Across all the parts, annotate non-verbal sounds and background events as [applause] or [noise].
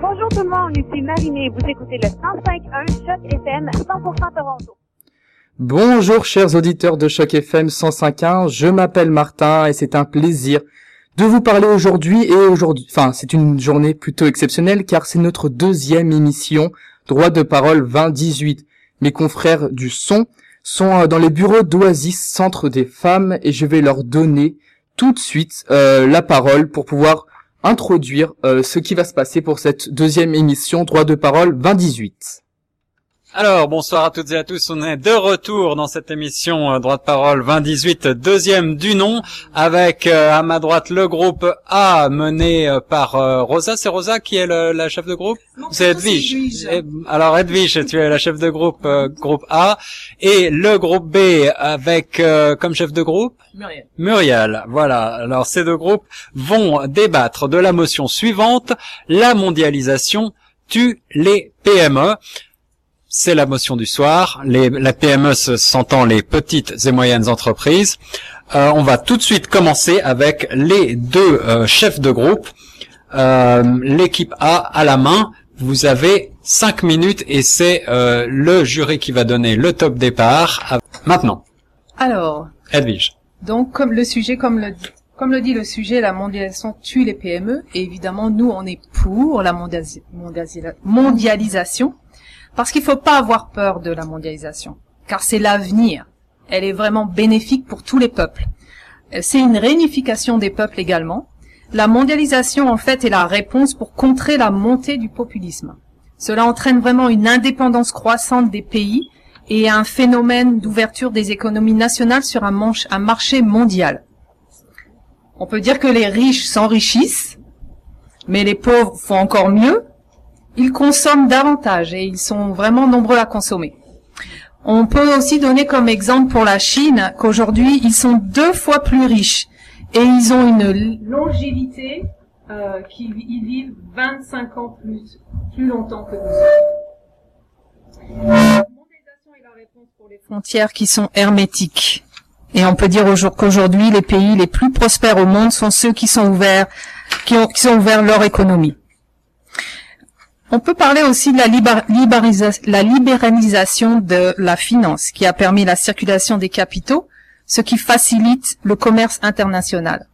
Bonjour tout le monde, ici Marinée. Vous écoutez le 105.1 Choc FM 100% Toronto. Bonjour chers auditeurs de Choc FM 105.1, je m'appelle Martin et c'est un plaisir de vous parler aujourd'hui et aujourd'hui, enfin c'est une journée plutôt exceptionnelle car c'est notre deuxième émission Droit de parole 2018. Mes confrères du son sont euh, dans les bureaux d'Oasis Centre des Femmes et je vais leur donner tout de suite euh, la parole pour pouvoir introduire euh, ce qui va se passer pour cette deuxième émission Droit de parole 2018. Alors, bonsoir à toutes et à tous. On est de retour dans cette émission euh, Droit de parole 2018, deuxième du nom, avec euh, à ma droite le groupe A mené euh, par euh, Rosa. C'est Rosa qui est le- la chef de groupe C'est Edwige. Alors Edwige, tu es la chef de groupe euh, groupe A et le groupe B avec euh, comme chef de groupe Muriel. Muriel, voilà. Alors ces deux groupes vont débattre de la motion suivante la mondialisation tue les PME. C'est la motion du soir. Les, la PME se- s'entend les petites et moyennes entreprises. Euh, on va tout de suite commencer avec les deux euh, chefs de groupe. Euh, L'équipe A à la main. Vous avez cinq minutes et c'est euh, le jury qui va donner le top départ. À- Maintenant, Alors, Edwige. donc comme le sujet, comme le comme le dit le sujet, la mondialisation tue les PME. Et évidemment, nous, on est pour la mondialisation, parce qu'il faut pas avoir peur de la mondialisation, car c'est l'avenir. Elle est vraiment bénéfique pour tous les peuples. Euh, C'est une réunification des peuples également. La mondialisation, en fait, est la réponse pour contrer la montée du populisme. Cela entraîne vraiment une indépendance croissante des pays et un phénomène d'ouverture des économies nationales sur un, un marché mondial. On peut dire que les riches s'enrichissent, mais les pauvres font encore mieux. Ils consomment davantage et ils sont vraiment nombreux à consommer. On peut aussi donner comme exemple pour la Chine qu'aujourd'hui ils sont deux fois plus riches et ils ont une longévité euh, qui ils vivent 25 ans plus plus longtemps que nous. La mondialisation est la réponse pour les frontières qui sont hermétiques. Et on peut dire au jour qu'aujourd'hui, les pays les plus prospères au monde sont ceux qui sont ouverts, qui ont, qui ouverts leur économie. On peut parler aussi de la, libéralisation de la finance, qui a permis la circulation des capitaux, ce qui facilite le commerce international.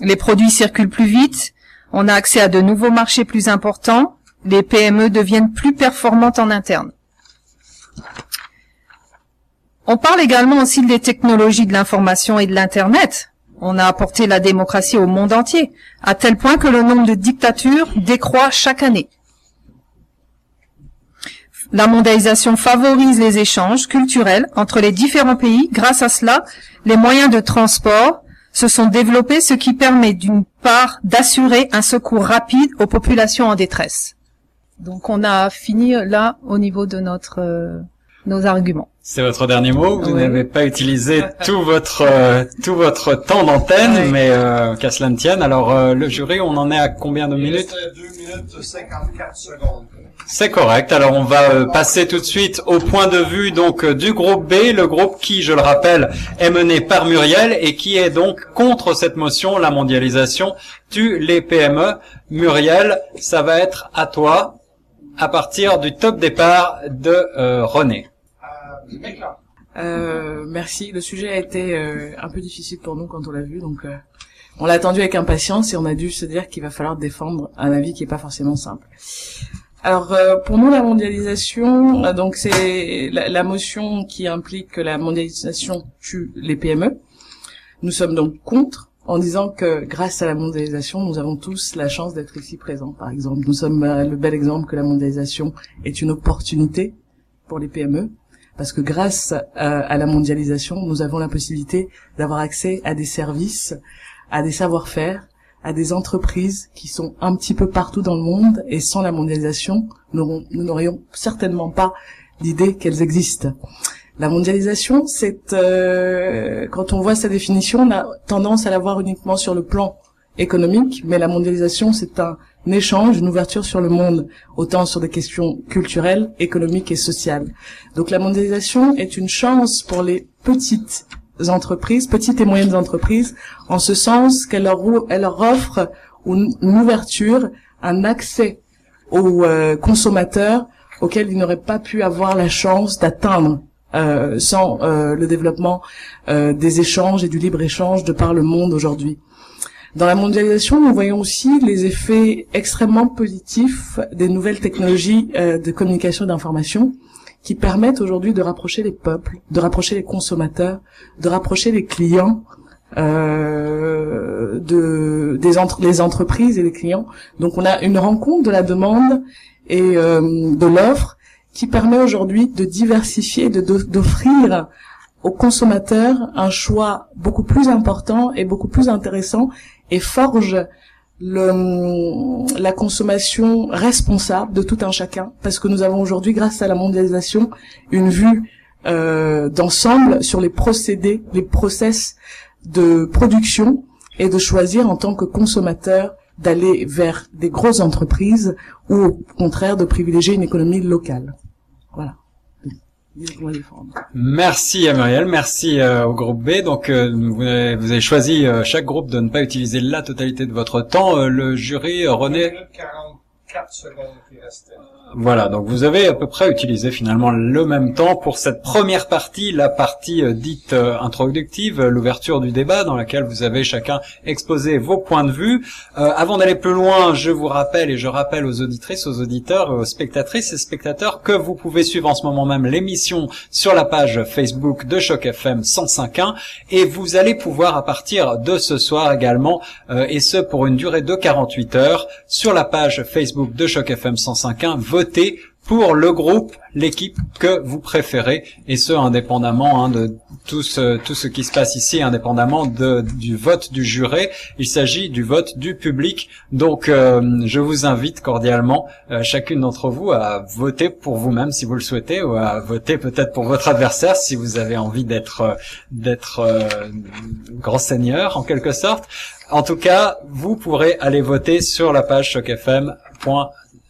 Les produits circulent plus vite, on a accès à de nouveaux marchés plus importants, les PME deviennent plus performantes en interne. On parle également aussi des technologies de l'information et de l'Internet. On a apporté la démocratie au monde entier, à tel point que le nombre de dictatures décroît chaque année. La mondialisation favorise les échanges culturels entre les différents pays. Grâce à cela, les moyens de transport se sont développés, ce qui permet d'une part d'assurer un secours rapide aux populations en détresse. Donc on a fini là au niveau de notre euh, nos arguments. C'est votre dernier mot. Vous Oui. n'avez pas utilisé tout votre euh, tout votre temps d'antenne, Oui. mais euh, qu'à cela ne tienne. Alors euh, le jury, on en est à combien de minutes 2 minutes 54 secondes. C'est correct. Alors on va euh, passer tout de suite au point de vue donc du groupe B, le groupe qui, je le rappelle, est mené par Muriel et qui est donc contre cette motion, la mondialisation tue les PME. Muriel, ça va être à toi à partir du top départ de euh, René. Euh, merci. Le sujet a été euh, un peu difficile pour nous quand on l'a vu, donc euh, on l'a attendu avec impatience et on a dû se dire qu'il va falloir défendre un avis qui est pas forcément simple. Alors pour nous la mondialisation, donc c'est la, la motion qui implique que la mondialisation tue les PME. Nous sommes donc contre en disant que grâce à la mondialisation, nous avons tous la chance d'être ici présents. Par exemple, nous sommes le bel exemple que la mondialisation est une opportunité pour les PME parce que grâce euh, à la mondialisation, nous avons la possibilité d'avoir accès à des services, à des savoir-faire, à des entreprises qui sont un petit peu partout dans le monde et sans la mondialisation, nous n'aurions certainement pas l'idée qu'elles existent. La mondialisation, c'est euh, quand on voit sa définition, on a tendance à la voir uniquement sur le plan économique, mais la mondialisation, c'est un échange, une ouverture sur le monde, autant sur des questions culturelles, économiques et sociales. Donc la mondialisation est une chance pour les petites entreprises, petites et moyennes entreprises, en ce sens qu'elle leur, leur offre une, une ouverture, un accès aux euh, consommateurs auxquels ils n'auraient pas pu avoir la chance d'atteindre euh, sans euh, le développement euh, des échanges et du libre-échange de par le monde aujourd'hui. Dans la mondialisation, nous voyons aussi les effets extrêmement positifs des nouvelles technologies euh, de communication et d'information qui permettent aujourd'hui de rapprocher les peuples, de rapprocher les consommateurs, de rapprocher les clients euh, de des entreprises et les clients. Donc on a une rencontre de la demande et euh, de l'offre qui permet aujourd'hui de diversifier, d'offrir aux consommateurs un choix beaucoup plus important et beaucoup plus intéressant et forge la consommation responsable de tout un chacun parce que nous avons aujourd'hui grâce à la mondialisation une vue euh, d'ensemble sur les procédés, les process de production et de choisir en tant que consommateur d'aller vers des grosses entreprises ou au contraire de privilégier une économie locale. Merci Muriel, merci euh, au groupe B. Donc euh, vous, avez, vous, avez, choisi euh, chaque groupe de ne pas utiliser la totalité de votre temps. Euh, le jury René. 44 secondes qui. Voilà, donc vous avez à peu près utilisé finalement le même temps pour cette première partie, la partie euh, dite euh, introductive, euh, l'ouverture du débat dans laquelle vous avez chacun exposé vos points de vue. Avant d'aller plus loin, je vous rappelle et je rappelle aux auditrices, aux auditeurs, aux spectatrices et spectateurs que vous pouvez suivre en ce moment même l'émission sur la page Facebook de Choc FM 105.1 et vous allez pouvoir à partir de ce soir également, et ce pour une durée de 48 heures, sur la page Facebook de Choc FM 105.1 voter pour le groupe, l'équipe que vous préférez, et ce indépendamment hein, de tout ce, tout ce qui se passe ici, indépendamment de, du vote du juré. Il s'agit du vote du public. Donc, euh, je vous invite cordialement, euh, chacune d'entre vous, à voter pour vous-même si vous le souhaitez, ou à voter peut-être pour votre adversaire si vous avez envie d'être euh, euh, grand seigneur en quelque sorte. En tout cas, vous pourrez aller voter sur la page chocfm.com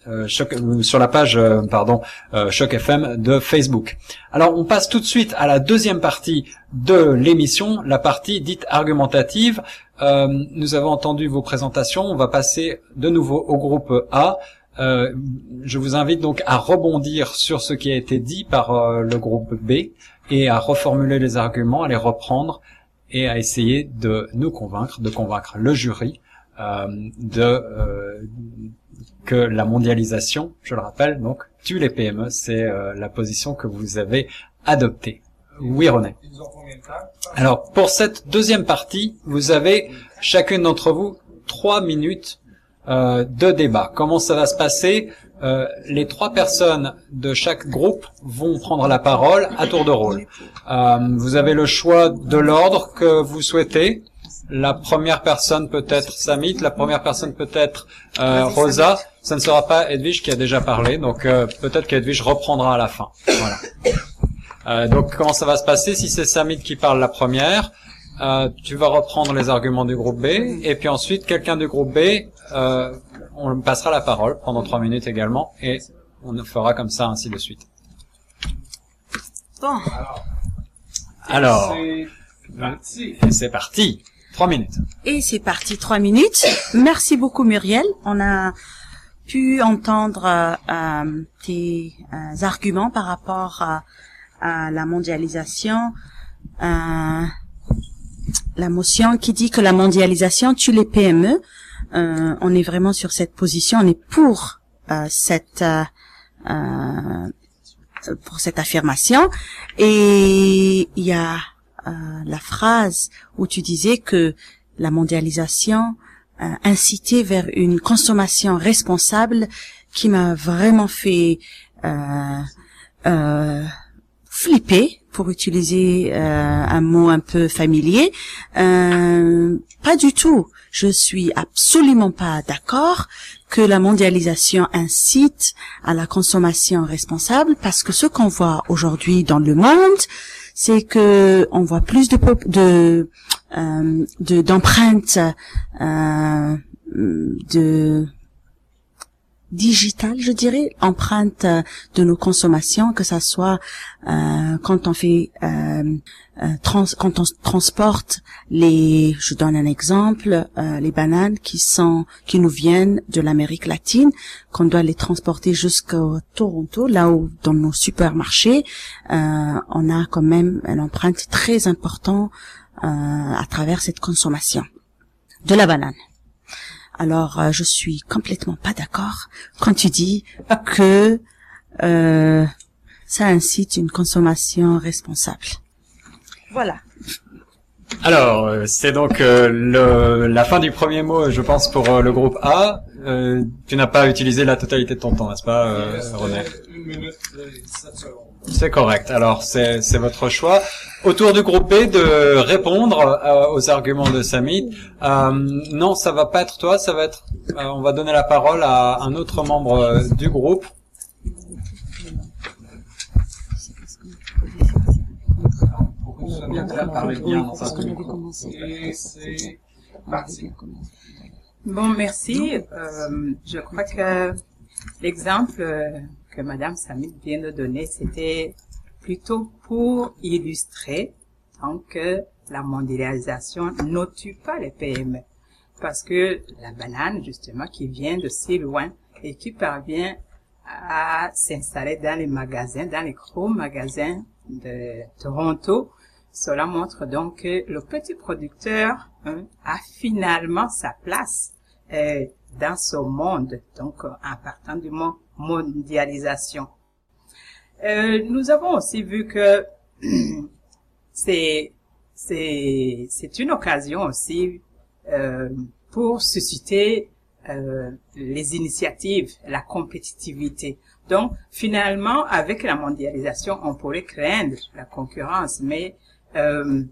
euh, euh, sur la page euh, pardon euh, Choc FM de Facebook. Alors on passe tout de suite à la deuxième partie de l'émission, la partie dite argumentative. Nous avons entendu vos présentations, on va passer de nouveau au groupe A. je vous invite donc à rebondir sur ce qui a été dit par le groupe B et à reformuler les arguments, à les reprendre et à essayer de nous convaincre, de convaincre le jury de que la mondialisation, je le rappelle, donc tue les PME, c'est euh, la position que vous avez adoptée. Oui, René. Alors, pour cette deuxième partie, vous avez chacune d'entre vous trois minutes euh, de débat. Comment ça va se passer? Euh, Les trois personnes de chaque groupe vont prendre la parole à tour de rôle. Vous avez le choix de l'ordre que vous souhaitez. La première personne peut être Samit, la première personne peut être euh, Rosa. Ça ne sera pas Edwige qui a déjà parlé, donc euh, peut-être qu'Edwige reprendra à la fin. Voilà. [coughs] Euh, donc comment ça va se passer Si c'est Samit qui parle la première, euh, tu vas reprendre les arguments du groupe B, et puis ensuite quelqu'un du groupe B, euh, on passera la parole pendant trois minutes également, et on fera comme ça ainsi de suite. Bon. Alors, c'est c'est parti. Minutes. Et c'est parti, trois minutes. Merci beaucoup Muriel. On a pu entendre euh, euh, tes euh, arguments par rapport à, à la mondialisation, euh, la motion qui dit que la mondialisation tue les PME. Euh, on est vraiment sur cette position, on est pour euh, cette pour cette affirmation. Et il y a la phrase où tu disais que la mondialisation euh, incité vers une consommation responsable qui m'a vraiment fait euh, euh, flipper, pour utiliser euh, un mot un peu familier. Euh, pas du tout. Je suis absolument pas d'accord que la mondialisation incite à la consommation responsable parce que ce qu'on voit aujourd'hui dans le monde, c'est que on voit plus de de euh, d'empreintes euh, de digitale, je dirais, empreinte euh, de nos consommations, que ça soit euh, quand on fait, euh, euh, trans, quand on transporte les, je donne un exemple, euh, les bananes qui sont, qui nous viennent de l'Amérique latine, qu'on doit les transporter jusqu'au Toronto, là où dans nos supermarchés, on a quand même une empreinte très importante à travers cette consommation de la banane. Alors, euh, je suis complètement pas d'accord quand tu dis que euh, ça incite une consommation responsable. Voilà. Alors, euh, c'est donc euh, le, la fin du premier mot, je pense, pour euh, le groupe A. Euh, tu n'as pas utilisé la totalité de ton temps, n'est-ce pas, euh, René? Une minute et sept secondes. C'est correct. Alors, c'est votre choix. Autour du groupe B de répondre euh, aux arguments de Samy. Euh, non, ça va pas être toi, ça va être. euh, on va donner la parole à un autre membre euh, du groupe. Bon, merci. Euh, je crois que l'exemple que Madame Samit vient de donner, c'était plutôt pour illustrer donc que la mondialisation ne tue pas les PME. Parce que la banane, justement, qui vient de si loin et qui parvient à s'installer dans les magasins, dans les gros magasins de Toronto, cela montre donc que le petit producteur hein, a finalement sa place euh, dans ce monde, donc en partant du mot mondialisation. Euh, nous avons aussi vu que [clears throat] c'est c'est une occasion aussi euh, pour susciter euh, les initiatives, la compétitivité. Donc finalement, avec la mondialisation, on pourrait craindre la concurrence, mais euh,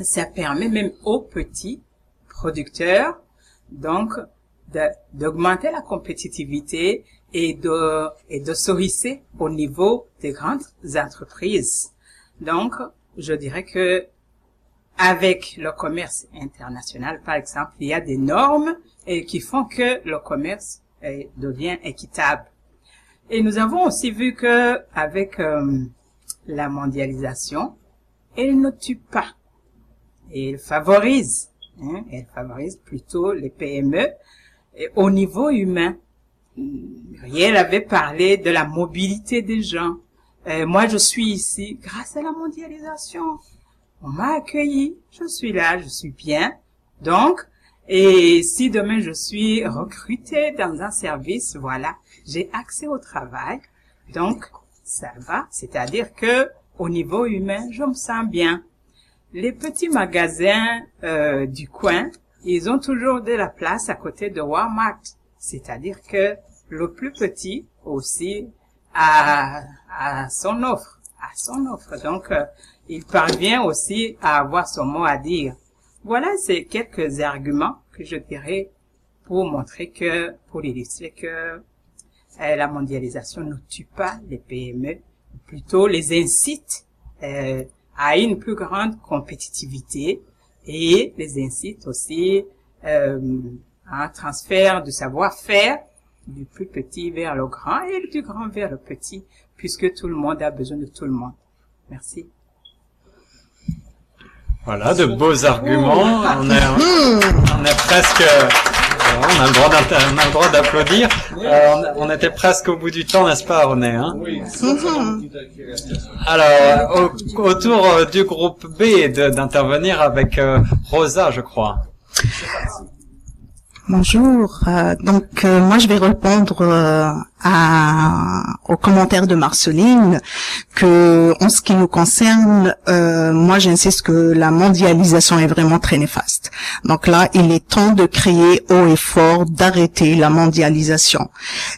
ça permet même aux petits producteurs donc d'augmenter la compétitivité et de et de hisser au niveau des grandes entreprises. Donc, je dirais que avec le commerce international, par exemple, il y a des normes et qui font que le commerce eh, devient équitable. Et nous avons aussi vu que avec euh, la mondialisation, elle ne tue pas, elle favorise, hein, elle favorise plutôt les PME et au niveau humain. Riel avait parlé de la mobilité des gens. Euh, moi, je suis ici grâce à la mondialisation. On m'a accueilli, je suis là, je suis bien. Donc, et si demain je suis recruté dans un service, voilà, j'ai accès au travail. Donc, ça va, c'est-à-dire que au niveau humain, je me sens bien. Les petits magasins euh, du coin, ils ont toujours de la place à côté de Walmart. C'est-à-dire que le plus petit aussi a, a son offre, a son offre. Donc, euh, il parvient aussi à avoir son mot à dire. Voilà, c'est quelques arguments que je dirais pour montrer que, pour illustrer que euh, la mondialisation ne tue pas les PME, plutôt les incite euh, à une plus grande compétitivité et les incite aussi euh, à un transfert de savoir-faire du plus petit vers le grand et du grand vers le petit, puisque tout le monde a besoin de tout le monde. Merci. Voilà, de beaux arguments. On est, on est presque, on a le droit d'inter- on a le droit d'applaudir. Euh, on, on était presque au bout du temps, n'est-ce pas, René hein? Oui. Alors, au- autour euh, du groupe B de- d'intervenir avec euh, Rosa, je crois. Bonjour. Euh, donc euh, moi je vais répondre euh, à, aux commentaires de Marceline que en ce qui nous concerne, euh, moi j'insiste que la mondialisation est vraiment très néfaste. Donc là, il est temps de créer haut et fort d'arrêter la mondialisation.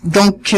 Donc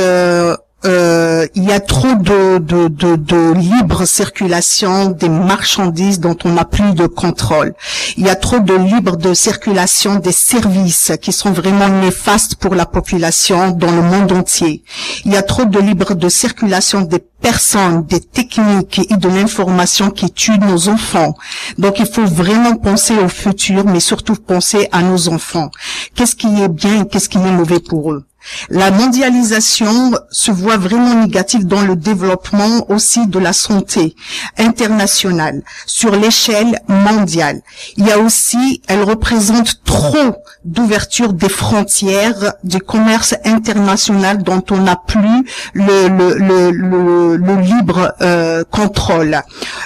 euh, il y a trop de, de, de, de libre circulation des marchandises dont on n'a plus de contrôle. Il y a trop de libre de circulation des services qui sont vraiment néfastes pour la population dans le monde entier. Il y a trop de libre de circulation des personnes, des techniques et de l'information qui tuent nos enfants. Donc il faut vraiment penser au futur, mais surtout penser à nos enfants. Qu'est-ce qui est bien et qu'est-ce qui est mauvais pour eux? La mondialisation se voit vraiment négative dans le développement aussi de la santé internationale sur l'échelle mondiale. Il y a aussi, elle représente trop d'ouverture des frontières du commerce international dont on n'a plus le, libre euh, contrôle.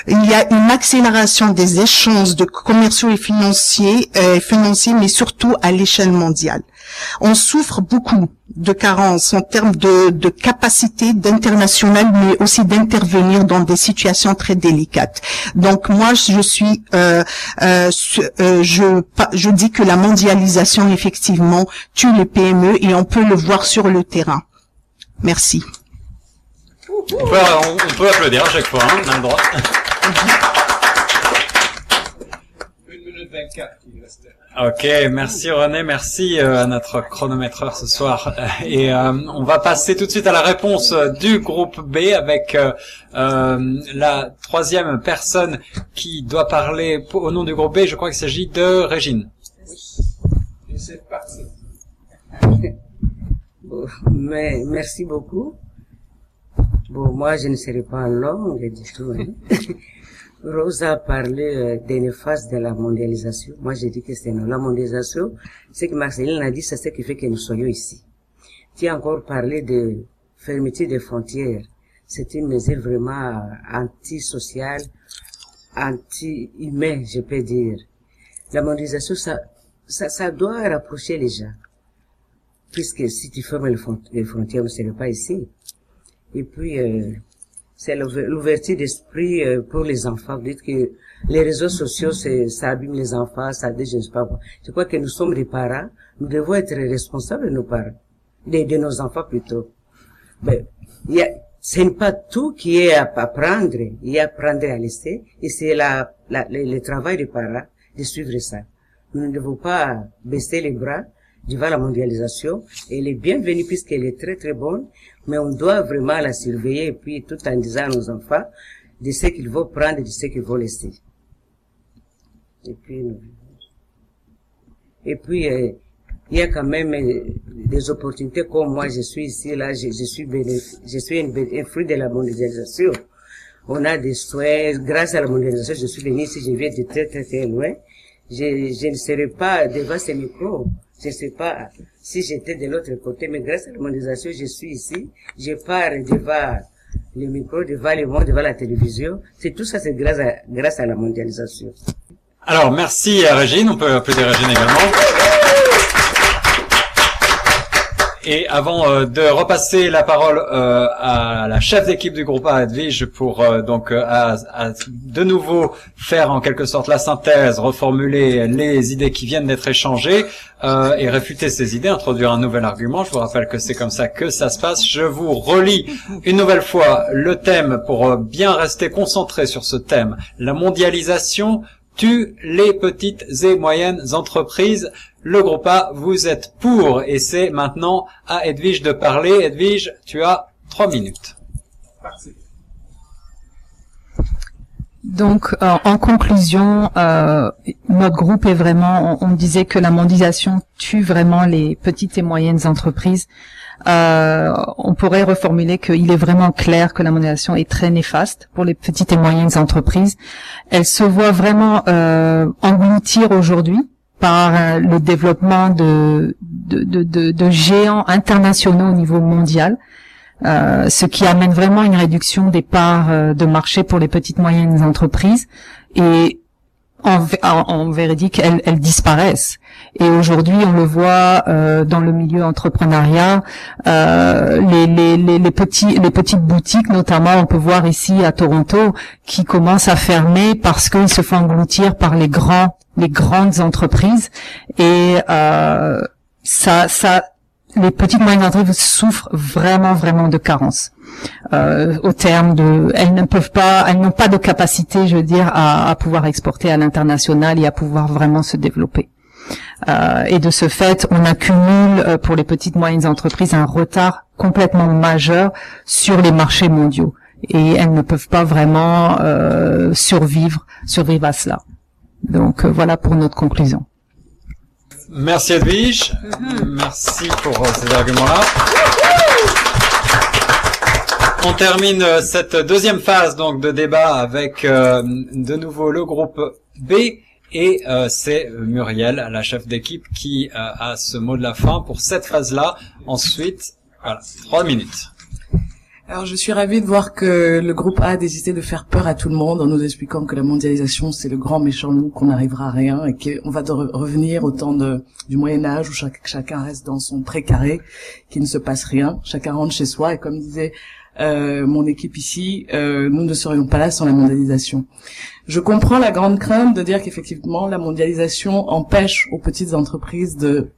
Il y a une accélération des échanges de commerciaux et financiers, euh, financiers mais surtout à l'échelle mondiale. On souffre beaucoup de carences en termes de, de capacité d'international, mais aussi d'intervenir dans des situations très délicates. Donc moi, je suis, euh, euh, euh, je, je dis que la mondialisation effectivement tue les PME et on peut le voir sur le terrain. Merci. On peut, on, on peut applaudir à chaque fois, hein, on a le droit. Une minute 24 qui restait. Ok, merci René, merci euh, à notre chronométreur ce soir. Et euh, on va passer tout de suite à la réponse euh, du groupe B avec euh, euh, la troisième personne qui doit parler au nom du groupe B. Je crois qu'il s'agit de Régine. Et c'est parti. [laughs] Bon, mais merci beaucoup. Bon, moi, je ne serai pas longue du tout. hein. [laughs] Rose a parlé euh, des néfastes de la mondialisation. Moi, j'ai dit que c'est non. La mondialisation, ce que Marceline a dit, c'est ce qui fait que nous soyons ici. Tu as encore parlé de fermeture des frontières. C'est une mesure vraiment euh, antisociale, anti-humaine, je peux dire. La mondialisation, ça, ça, ça doit rapprocher les gens puisque si tu fermes les, front- les frontières, ne serait pas ici. Et puis, euh, c'est l'ouver- l'ouverture d'esprit euh, pour les enfants. Vous dites que les réseaux sociaux, ça abîme les enfants, ça je ne sais pas quoi. Je crois que nous sommes des parents, nous devons être responsables de nos parents, de, de nos enfants plutôt. Ben, il y a, ce n'est pas tout qui est à apprendre, il y a à apprendre à laisser, et c'est la, la, le, le travail des parents de suivre ça. Nous ne devons pas baisser les bras devant la mondialisation. Elle est bienvenue puisqu'elle est très très bonne, mais on doit vraiment la surveiller et puis tout en disant à nos enfants de ce qu'ils vont prendre et de ce qu'ils vont laisser. Et puis, et puis euh, il y a quand même euh, des opportunités comme moi je suis ici là, je, suis je suis un fruit de la mondialisation. On a des soins, grâce à la mondialisation, je suis venu ici, je viens de très très très loin. Je, je ne serais pas devant ces micros. Je ne sais pas si j'étais de l'autre côté, mais grâce à la mondialisation, je suis ici. Je pars devant les micros, devant le monde, devant la télévision. C'est tout ça, c'est grâce à, la mondialisation. Alors, merci à Régine. On peut applaudir Régine également. Et avant euh, de repasser la parole euh, à la chef d'équipe du groupe A, Edwige, pour euh, donc à- à de nouveau faire en quelque sorte la synthèse, reformuler les idées qui viennent d'être échangées et réfuter ces idées, introduire un nouvel argument. Je vous rappelle que c'est comme ça que ça se passe. Je vous relis une nouvelle fois le thème pour bien rester concentré sur ce thème. La mondialisation tue les petites et moyennes entreprises. Le groupe A, vous êtes pour et c'est maintenant à Edwige de parler. Edwige, tu as trois minutes. Parti. Donc, euh, en conclusion, euh, notre groupe est vraiment, on, on disait que la mondialisation tue vraiment les petites et moyennes entreprises. Euh, on pourrait reformuler qu'il est vraiment clair que la mondialisation est très néfaste pour les petites et moyennes entreprises. Elle se voit vraiment euh, engloutir aujourd'hui par euh, le développement de, géants internationaux au niveau mondial. Euh, ce qui amène vraiment une réduction des parts de marché pour les petites moyennes entreprises et en, en véridique elles, elles disparaissent. Et aujourd'hui on le voit euh, dans le milieu entrepreneuriat euh, les, les, les, les petits les petites boutiques notamment on peut voir ici à Toronto qui commencent à fermer parce qu'ils se font engloutir par les grands les grandes entreprises. Et euh, ça ça les petites moyennes entreprises souffrent vraiment vraiment de carences euh, au terme de elles ne peuvent pas elles n'ont pas de capacité je veux dire à, à pouvoir exporter à l'international et à pouvoir vraiment se développer Euh, et de ce fait on accumule euh, pour les petites moyennes entreprises un retard complètement majeur sur les marchés mondiaux et elles ne peuvent pas vraiment euh, survivre survivre à cela donc euh, voilà pour notre conclusion Merci Edwige. Merci pour euh, ces arguments-là. On termine euh, cette deuxième phase donc de débat avec euh, de nouveau le groupe B et euh, c'est Muriel, la chef d'équipe, qui euh, a ce mot de la fin pour cette phase-là. Ensuite, voilà, trois minutes. Alors je suis ravie de voir que le groupe A a décidé de faire peur à tout le monde en nous expliquant que la mondialisation c'est le grand méchant loup, qu'on n'arrivera à rien et qu'on va de re- revenir au temps de, du Moyen Âge où chacun reste dans son précaré, qu'il ne se passe rien, chacun rentre chez soi et comme disait euh, mon équipe ici, euh, nous ne serions pas là sans la mondialisation. Je comprends la grande crainte de dire qu'effectivement la mondialisation empêche aux petites entreprises de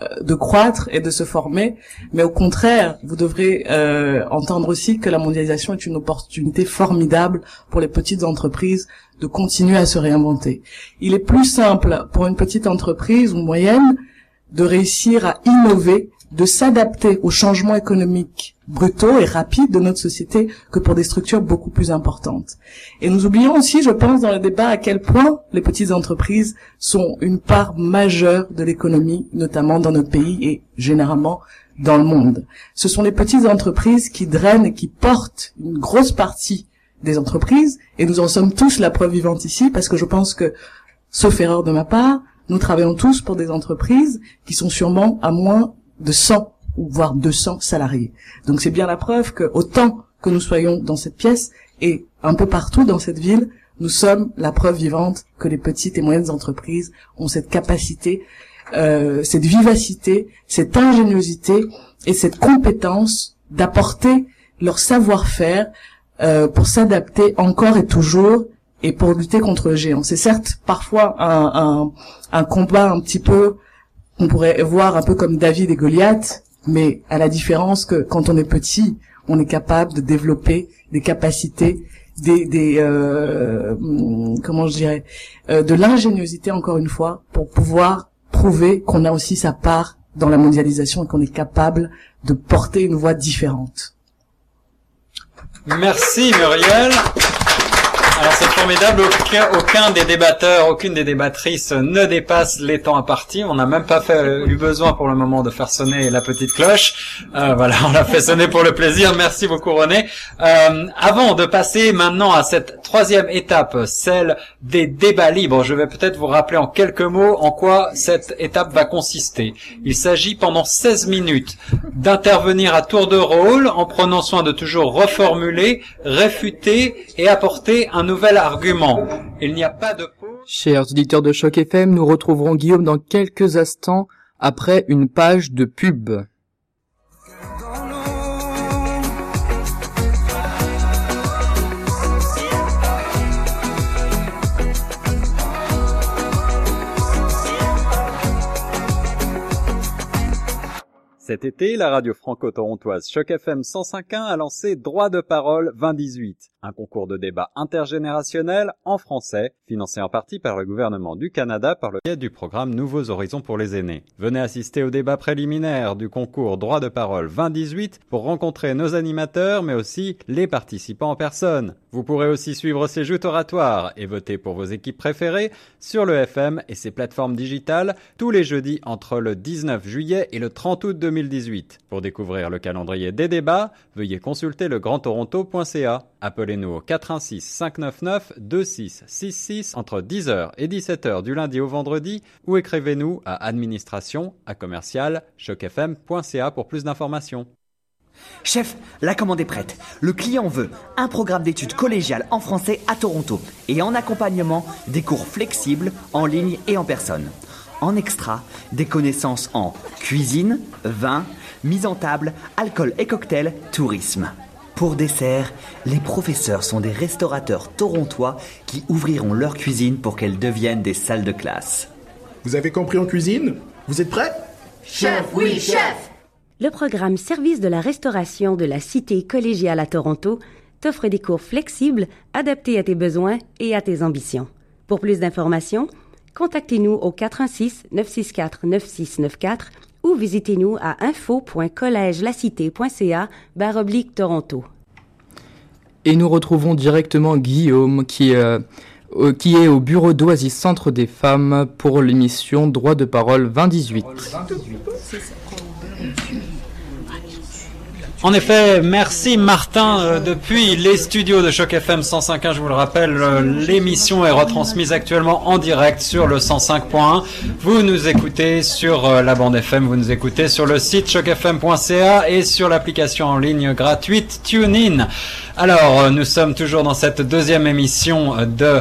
euh, de croître et de se former, mais au contraire, vous devrez euh, entendre aussi que la mondialisation est une opportunité formidable pour les petites entreprises de continuer à se réinventer. Il est plus simple pour une petite entreprise ou moyenne de réussir à innover, de s'adapter aux changements économiques brutaux et rapides de notre société que pour des structures beaucoup plus importantes. Et nous oublions aussi, je pense, dans le débat à quel point les petites entreprises sont une part majeure de l'économie, notamment dans notre pays et généralement dans le monde. Ce sont les petites entreprises qui drainent et qui portent une grosse partie des entreprises, et nous en sommes tous la preuve vivante ici, parce que je pense que, sauf erreur de ma part, nous travaillons tous pour des entreprises qui sont sûrement à moins de 100 ou voire 200 salariés. Donc c'est bien la preuve que autant que nous soyons dans cette pièce et un peu partout dans cette ville, nous sommes la preuve vivante que les petites et moyennes entreprises ont cette capacité, euh, cette vivacité, cette ingéniosité et cette compétence d'apporter leur savoir-faire euh, pour s'adapter encore et toujours et pour lutter contre le géant. C'est certes parfois un, combat un petit peu, on pourrait voir un peu comme David et Goliath, mais à la différence que quand on est petit, on est capable de développer des capacités, des, des euh, hum, comment je dirais, euh, de l'ingéniosité encore une fois pour pouvoir prouver qu'on a aussi sa part dans la mondialisation et qu'on est capable de porter une voix différente. Merci Muriel. Alors c'est formidable, aucun, des débatteurs, aucune des débattrices ne dépasse les temps impartis. On n'a même pas fait, eu besoin pour le moment de faire sonner la petite cloche. Euh, voilà, on l'a fait sonner pour le plaisir. Merci beaucoup René. Euh, avant de passer maintenant à cette troisième étape, celle des débats libres, je vais peut-être vous rappeler en quelques mots en quoi cette étape va consister. Il s'agit pendant 16 minutes d'intervenir à tour de rôle en prenant soin de toujours reformuler, réfuter et apporter un Chers auditeurs de Choc FM, nous retrouverons Guillaume dans quelques instants après une page de pub. Cet été, la radio franco-torontoise Choc FM 105.1 a lancé Droit de parole 2018, un concours de débat intergénérationnel en français, financé en partie par le gouvernement du Canada par le biais du programme Nouveaux Horizons pour les aînés. Venez assister au débat préliminaire du concours Droit de parole 2018 pour rencontrer nos animateurs mais aussi les participants en personne. Vous pourrez aussi suivre ces joutes oratoires et voter pour vos équipes préférées sur le FM et ses plateformes digitales tous les jeudis entre le 19 juillet et le 30 août 2018. Pour découvrir le calendrier des débats, veuillez consulter le grandtoronto.ca. Appelez-nous au 416 599 2666 entre 10h et 17h du lundi au vendredi ou écrivez-nous à administration à commercial chocfm.ca pour plus d'informations. Chef, la commande est prête. Le client veut un programme d'études collégiales en français à Toronto et en accompagnement des cours flexibles en ligne et en personne. En extra, des connaissances en cuisine, vin, mise en table, alcool et cocktail, tourisme. Pour dessert, les professeurs sont des restaurateurs torontois qui ouvriront leur cuisine pour qu'elle devienne des salles de classe. Vous avez compris en cuisine? Vous êtes prêts? Chef, oui, chef Le programme Service de la restauration de la Cité collégiale à Toronto t'offre des cours flexibles adaptés à tes besoins et à tes ambitions. Pour plus d'informations, contactez-nous au 416 964 9694 ou visitez-nous à info.collegelacité.ca baroblique Toronto. Et nous retrouvons directement Guillaume qui euh, euh, qui est au bureau d'Oasis Centre des Femmes pour l'émission Droit de parole 2018. En effet, merci Martin. Euh, depuis les studios de Choc FM 105.1, je vous le rappelle, euh, l'émission est retransmise actuellement en direct sur le 105.1. Vous nous écoutez sur euh, la bande FM, vous nous écoutez sur le site chocfm.ca et sur l'application en ligne gratuite TuneIn. Alors, nous sommes toujours dans cette deuxième émission de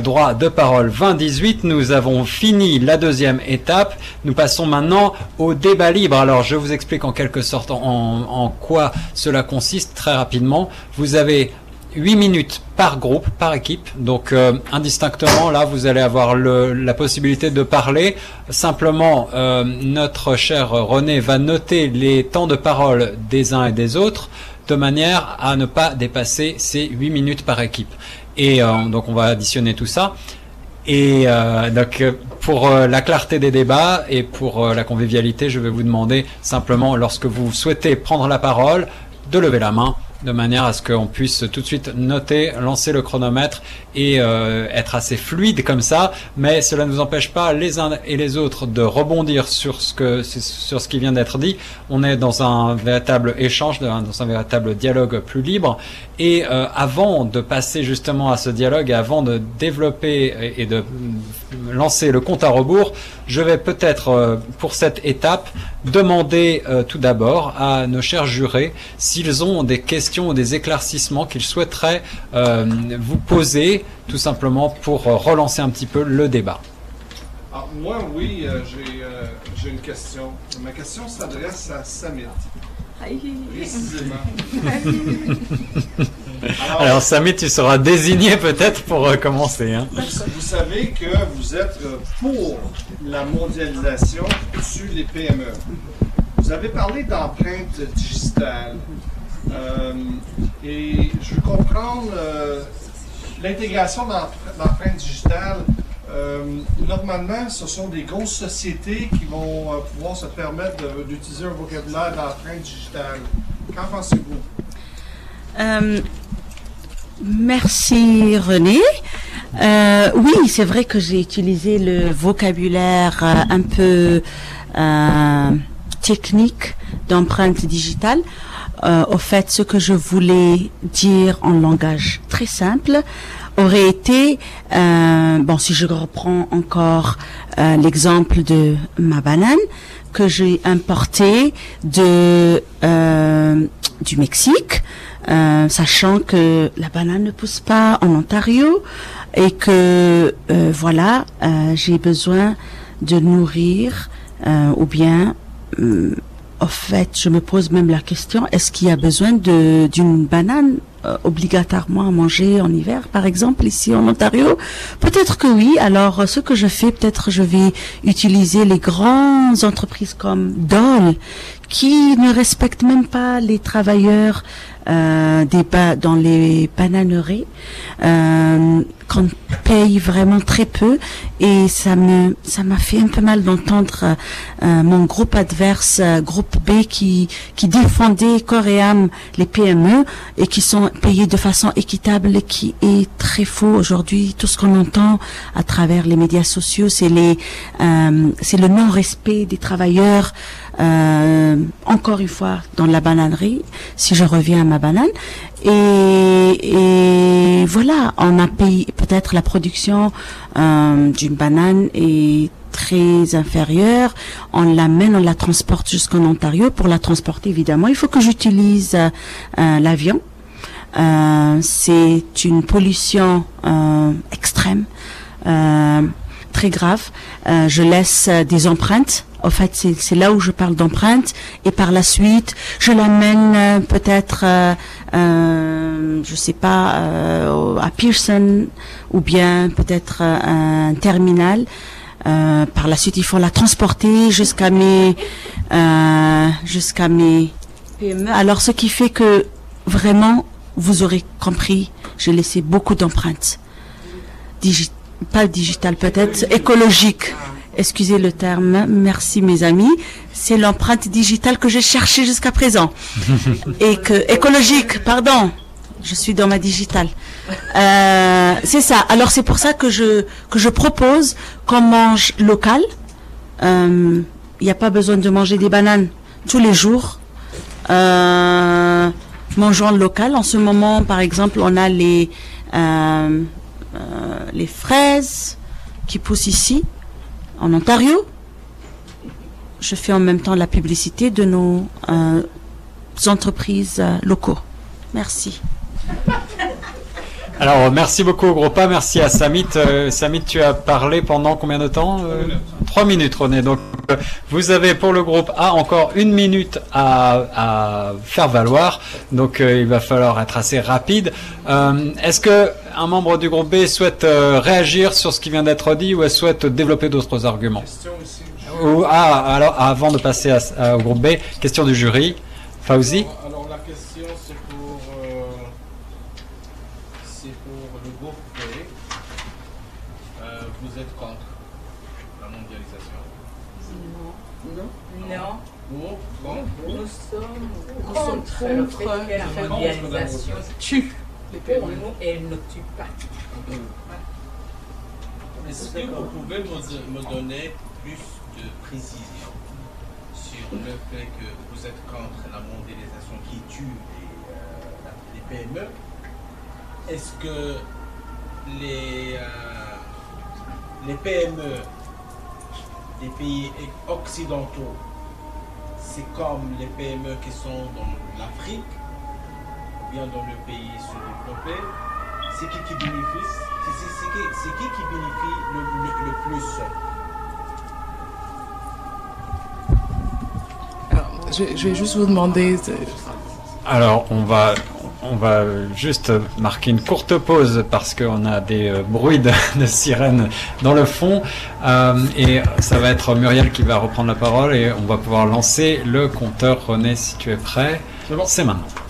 droit de parole 2018. Nous avons fini la deuxième étape. Nous passons maintenant au débat libre. Alors, je vous explique en quelque sorte en quoi cela consiste très rapidement. Vous avez 8 minutes par groupe, par équipe. Donc euh, indistinctement, là, vous allez avoir le, la possibilité de parler. Simplement, euh, notre cher René va noter les temps de parole des uns et des autres de manière à ne pas dépasser ces 8 minutes par équipe. Et euh, donc on va additionner tout ça. Et euh, donc euh, pour euh, la clarté des débats et pour la convivialité, je vais vous demander simplement, lorsque vous souhaitez prendre la parole, de lever la main de manière à ce qu'on puisse tout de suite noter, lancer le chronomètre et euh, être assez fluide comme ça, mais cela ne nous empêche pas les uns et les autres de rebondir sur ce que sur ce qui vient d'être dit. On est dans un véritable échange, dans un véritable dialogue plus libre. Et euh, avant de passer justement à ce dialogue, avant de développer et, de lancer le compte à rebours, je vais peut-être euh, pour cette étape demander tout d'abord à nos chers jurés s'ils ont des questions ou des éclaircissements qu'ils souhaiteraient euh, vous poser tout simplement pour euh, relancer un petit peu le débat. Alors, moi, oui, euh, j'ai euh, j'ai une question. Ma question s'adresse à Samit. Précisément. [laughs] Alors Samy, tu seras désigné peut-être pour euh, commencer. Hein. Vous, savez que vous êtes pour la mondialisation sur les PME. Vous avez parlé d'empreinte digitale. Euh, et je veux comprendre euh, l'intégration d'empre- d'empreintes digitales. Euh, normalement, ce sont des grosses sociétés qui vont pouvoir se permettre d'utiliser un vocabulaire d'empreinte digitale. Qu'en pensez-vous? Merci René. Oui, c'est vrai que j'ai utilisé le vocabulaire un peu technique d'empreinte digitale. Euh, au fait, ce que je voulais dire en langage très simple aurait été, euh, bon, si je reprends encore euh, l'exemple de ma banane que j'ai importée de euh, du Mexique, sachant que la banane ne pousse pas en Ontario et que voilà, j'ai besoin de nourrir ou bien hum, au fait, je me pose même la question est-ce qu'il y a besoin d'une banane euh, obligatoirement à manger en hiver, par exemple ici en Ontario? Peut-être que oui. Alors, euh, ce que je fais, peut-être je vais utiliser les grandes entreprises comme Dole, qui ne respectent même pas les travailleurs euh, des dans les bananeries, euh, qu'on paye vraiment très peu, et ça me ça m'a fait un peu mal d'entendre euh, mon groupe adverse, euh, groupe B, qui qui défendait corps et âme les PME et qui sont payés de façon équitable, et qui est très faux aujourd'hui. Tout ce qu'on entend à travers les médias sociaux, c'est les euh, c'est le non-respect des travailleurs. Euh, encore une fois dans la bananerie, si je reviens à ma banane, et, et voilà, on a payé peut-être la production euh, d'une banane est très inférieure. On l'amène, on la transporte jusqu'en Ontario. Pour la transporter, évidemment, il faut que j'utilise euh, euh, l'avion. Euh, c'est une pollution euh, extrême, euh, très grave. Euh, je laisse euh, des empreintes. En fait, c'est là où je parle d'empreintes. Et par la suite, je l'amène euh, peut-être, euh, euh, je sais pas, à Pearson ou bien peut-être un terminal. Par la suite, il faut la transporter jusqu'à mes, jusqu'à mes PME. Alors, ce qui fait que vraiment, vous aurez compris, j'ai laissé beaucoup d'empreintes. Digi pas digitales peut-être, écologiques. Excusez le terme, merci mes amis. C'est l'empreinte digitale que j'ai cherchée jusqu'à présent. [laughs] Et que, écologique, pardon. Je suis dans ma digitale. Euh, c'est ça. Alors c'est pour ça que je que je propose qu'on mange local. Il n'y a pas besoin de manger des bananes tous les jours. Euh, mangeons local. En ce moment, par exemple, on a les euh, euh, les fraises qui poussent ici, en Ontario. Je fais en même temps la publicité de nos euh, entreprises euh, locaux. Merci. Alors, merci beaucoup, gros pas. Merci à Samit. Euh, Samit, tu as parlé pendant combien de temps euh, Trois minutes, René. Donc, euh, vous avez pour le groupe A encore une minute à, à faire valoir. Donc, il va falloir être assez rapide. Est-ce que un membre du groupe B souhaite réagir sur ce qui vient d'être dit ou elle souhaite développer d'autres arguments? Ou, Ah, alors, avant de passer à- à- au groupe B, question du jury. Fauzi Alors la question c'est pour euh, c'est pour le groupe B. Euh, vous êtes contre la mondialisation Non. Non. Pour contre Nous sommes Nous sommes contre le la le mondialisation tue les Pour PME. nous, elle ne tue pas. Est-ce que vous pouvez me, me donner plus de précision sur le fait que vous êtes contre la mondialisation qui tue les, euh, les PME Est-ce que les, euh, les PME des pays occidentaux, c'est comme les PME qui sont dans l'Afrique ou bien dans le pays sous-développé C'est qui qui bénéficie C'est c'est- c'est qui, c'est qui qui bénéficie le, le- le plus? Alors, je, je vais juste vous demander. Alors, on va, on va juste marquer une courte pause parce qu'on a des euh, bruits de, [laughs] de sirènes dans le fond. Euh, et ça va être Muriel qui va reprendre la parole et on va pouvoir lancer le compteur. René, si tu es prêt, c'est maintenant.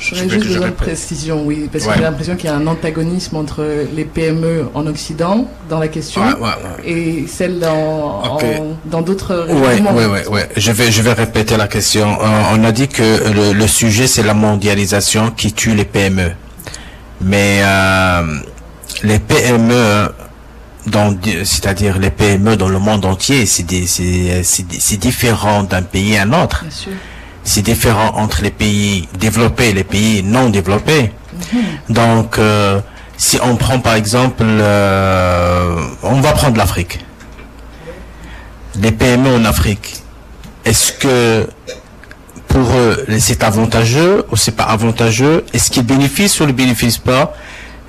J'aurais juste besoin de précision, oui, parce que j'ai l'impression qu'il y a un antagonisme entre les PME en Occident, dans la question, Ouais, ouais, ouais. et celles en- dans d'autres ouais, ouais, ouais. Je vais, je vais répéter la question. Euh, on a dit que le, le sujet c'est la mondialisation qui tue les PME, mais euh, les PME, c'est-à-dire les PME dans le monde entier, c'est des- c'est c'est c'est différent d'un pays à un autre. Bien sûr. C'est différent entre les pays développés et les pays non développés. Donc, euh, si on prend par exemple, euh, on va prendre l'Afrique. Les PME en Afrique, est-ce que pour eux c'est avantageux ou c'est pas avantageux? Est-ce qu'ils bénéficient ou ne bénéficient pas?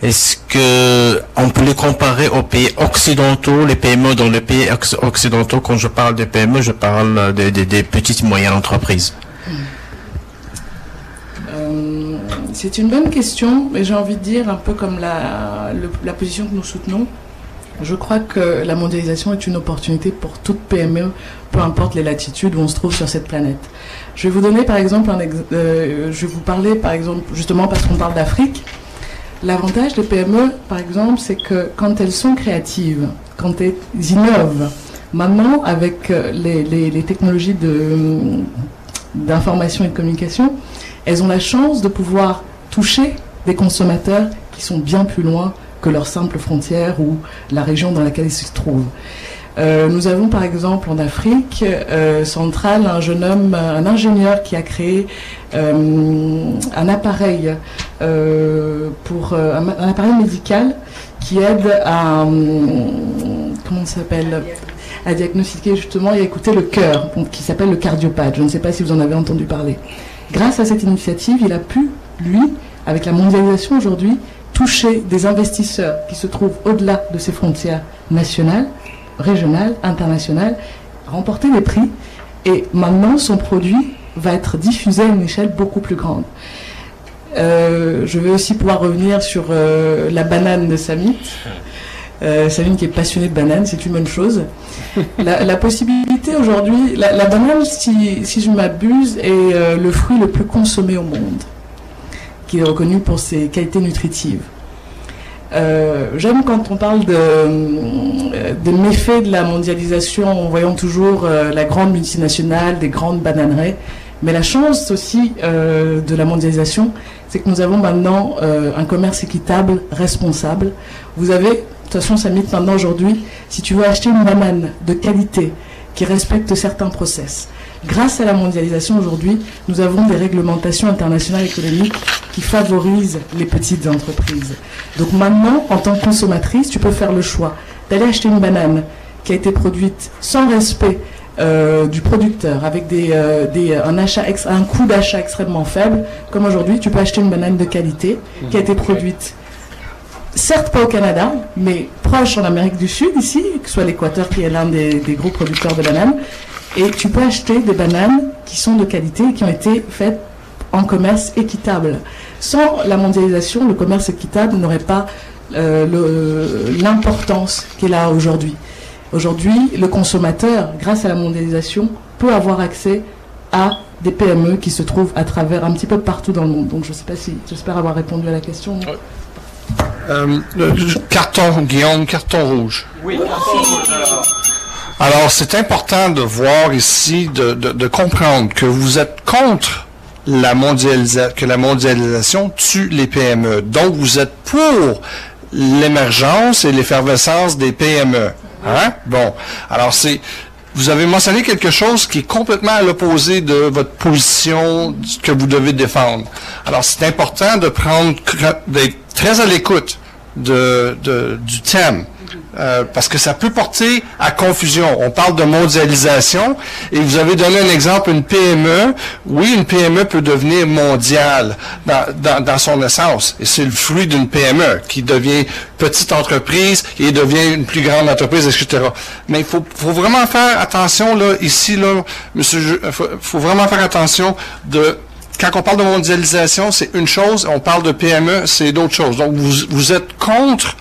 Est-ce que on peut les comparer aux pays occidentaux, les PME dans les pays occ- occidentaux Quand je parle des PME, je parle des, des- des petites et moyennes entreprises. Euh, c'est une bonne question, mais j'ai envie de dire un peu comme la, position que nous soutenons. Je crois que la mondialisation est une opportunité pour toute PME, peu importe les latitudes où on se trouve sur cette planète. Je vais vous donner par exemple euh, je vais vous parler par exemple justement parce qu'on parle d'Afrique. L'avantage des PME, par exemple, c'est que quand elles sont créatives, quand elles innovent, maintenant avec euh, les technologies de d'information et de communication, elles ont la chance de pouvoir toucher des consommateurs qui sont bien plus loin que leur simple frontière ou la région dans laquelle ils se trouvent. Euh, nous avons par exemple en Afrique euh, centrale un jeune homme, un ingénieur qui a créé euh, un appareil pour un, appareil médical qui aide à comment s'appelle? À diagnostiquer justement et à écouter le cœur, qui s'appelle le cardiopad. Je ne sais pas si vous en avez entendu parler. Grâce à cette initiative, il a pu, lui, avec la mondialisation aujourd'hui, toucher des investisseurs qui se trouvent au-delà de ses frontières nationales, régionales, internationales, remporter des prix. Et maintenant, son produit va être diffusé à une échelle beaucoup plus grande. Euh, je vais aussi pouvoir revenir sur euh, la banane de Samit. Euh, Saline qui est passionné de bananes, c'est une bonne chose. La, possibilité aujourd'hui, la, banane, si, si je m'abuse, est euh, le fruit le plus consommé au monde, qui est reconnu pour ses qualités nutritives. Euh, J'aime quand on parle de, euh, des méfaits de la mondialisation en voyant toujours la grande multinationale, des grandes bananeries. Mais la chance aussi de la mondialisation, c'est que nous avons maintenant un commerce équitable, responsable. Vous avez, de toute façon, ça maintenant aujourd'hui, si tu veux acheter une banane de qualité qui respecte certains process, grâce à la mondialisation aujourd'hui, nous avons des réglementations internationales économiques qui favorisent les petites entreprises. Donc maintenant, en tant que consommatrice, tu peux faire le choix d'aller acheter une banane qui a été produite sans respect euh, du producteur avec des, euh, des, un, achat un coût d'achat extrêmement faible, comme aujourd'hui, tu peux acheter une banane de qualité qui a été produite, certes pas au Canada, mais proche en Amérique du Sud, ici, que ce soit l'Équateur qui est l'un des, gros producteurs de bananes, et tu peux acheter des bananes qui sont de qualité et qui ont été faites en commerce équitable. Sans la mondialisation, le commerce équitable n'aurait pas euh, l'importance qu'il a aujourd'hui. Aujourd'hui, le consommateur, grâce à la mondialisation, peut avoir accès à des PME qui se trouvent à travers un petit peu partout dans le monde. Donc je sais pas si j'espère avoir répondu à la question. Euh, le- le carton, Guillaume, carton rouge. Oui, Alors, c'est important de voir ici, de, de, de comprendre que vous êtes contre la mondialisation, que la mondialisation tue les PME. Donc, vous êtes pour l'émergence et l'effervescence des PME. Hein? Bon. Alors, c'est, vous avez mentionné quelque chose qui est complètement à l'opposé de votre position que vous devez défendre. Alors, c'est important de prendre, d'être très à l'écoute de, de- du thème. Euh, parce que ça peut porter à confusion. On parle de mondialisation et vous avez donné un exemple, une PME. Oui, une PME peut devenir mondiale dans, dans, dans son essence. Et c'est le fruit d'une PME qui devient petite entreprise et devient une plus grande entreprise, etc. Mais il faut, faut vraiment faire attention, là, ici, là, monsieur, il faut, faut vraiment faire attention de quand on parle de mondialisation, c'est une chose, on parle de PME, c'est d'autres choses. Donc, vous, êtes contre,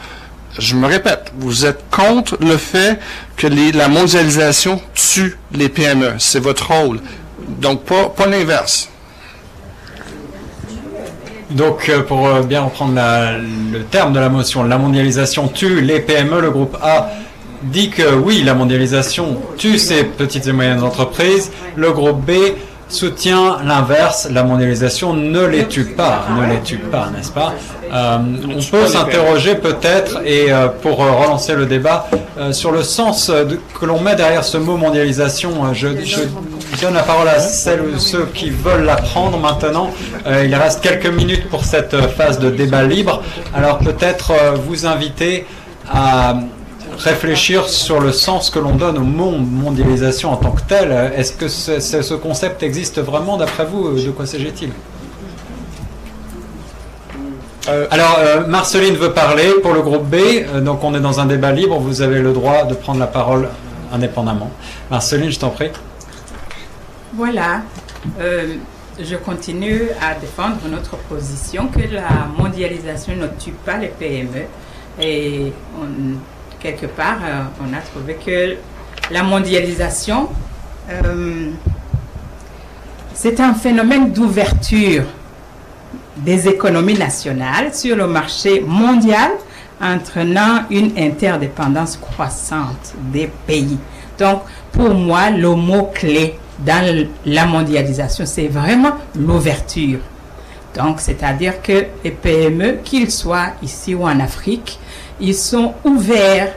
je me répète, vous êtes contre le fait que la mondialisation tue les PME. C'est votre rôle. Donc, pas, l'inverse. Donc, euh, pour euh, bien reprendre le terme de la motion, la mondialisation tue les PME. Le groupe A dit que oui, la mondialisation tue ces petites et moyennes entreprises. Le groupe B soutient l'inverse, la mondialisation ne les tue pas, ne les tue pas, n'est-ce pas? Euh, On peut s'interroger peut-être, et euh, pour euh, relancer le débat, euh, sur le sens de- que l'on met derrière ce mot mondialisation. Je, je donne la parole à celles ou ceux qui veulent la prendre maintenant. Il reste quelques minutes pour cette phase de débat libre. Alors peut-être vous inviter à réfléchir sur le sens que l'on donne au mot mondialisation en tant que tel. Euh, Est-ce que ce, ce- ce concept existe vraiment d'après vous Euh, De quoi s'agit-il? Alors, euh, Marceline veut parler pour le groupe B, euh, donc on est dans un débat libre, vous avez le droit de prendre la parole indépendamment. Marceline, je t'en prie. Voilà. Euh, je continue à défendre notre position que la mondialisation ne tue pas les PME. Et on- quelque part, euh, on a trouvé que la mondialisation, euh, c'est un phénomène d'ouverture des économies nationales sur le marché mondial, entraînant une interdépendance croissante des pays. Donc, pour moi, le mot-clé dans la mondialisation, c'est vraiment l'ouverture. Donc, c'est-à-dire que les PME, qu'ils soient ici ou en Afrique, ils sont ouverts,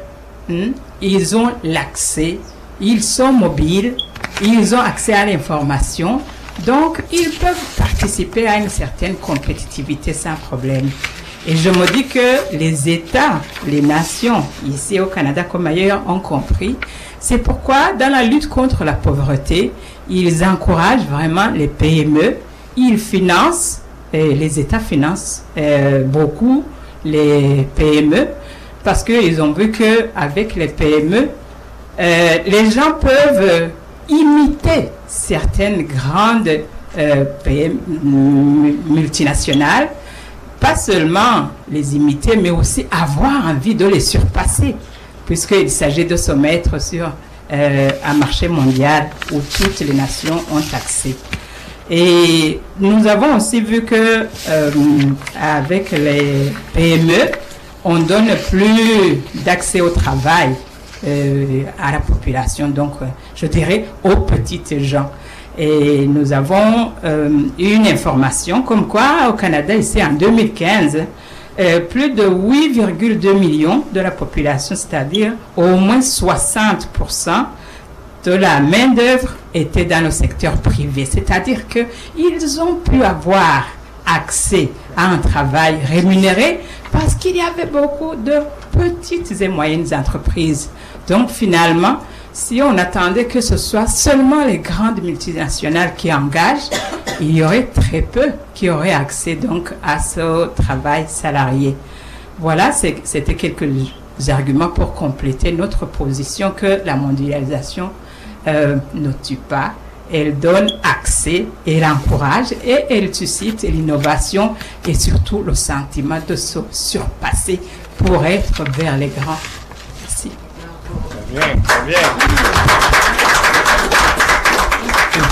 hein, ils ont l'accès, ils sont mobiles, ils ont accès à l'information, donc ils peuvent participer à une certaine compétitivité sans problème. Et je me dis que les États, les nations, ici au Canada comme ailleurs, ont compris. C'est pourquoi, dans la lutte contre la pauvreté, ils encouragent vraiment les PME, ils financent, les États financent euh, beaucoup les PME, parce qu'ils ont vu que avec les PME, euh, les gens peuvent imiter certaines grandes euh, multinationales, pas seulement les imiter, mais aussi avoir envie de les surpasser, puisqu'il s'agit de se mettre sur euh, un marché mondial où toutes les nations ont accès. Et nous avons aussi vu que avec les PME, on donne plus d'accès au travail euh, à la population, donc euh, je dirais aux petites gens. Et nous avons euh, une information comme quoi au Canada, ici en 2015, euh, plus de 8,2 millions de la population, c'est-à-dire au moins 60% de la main-d'œuvre était dans le secteur privé. C'est-à-dire qu'ils ont pu avoir accès à un travail rémunéré parce qu'il y avait beaucoup de petites et moyennes entreprises. Donc finalement, si on attendait que ce soit seulement les grandes multinationales qui engagent, il y aurait très peu qui auraient accès donc à ce travail salarié. Voilà, c'était quelques arguments pour compléter notre position que la mondialisation euh, ne tue pas, elle donne accès, elle encourage et elle suscite l'innovation et surtout le sentiment de se surpasser pour être vers les grands. Bien, bien.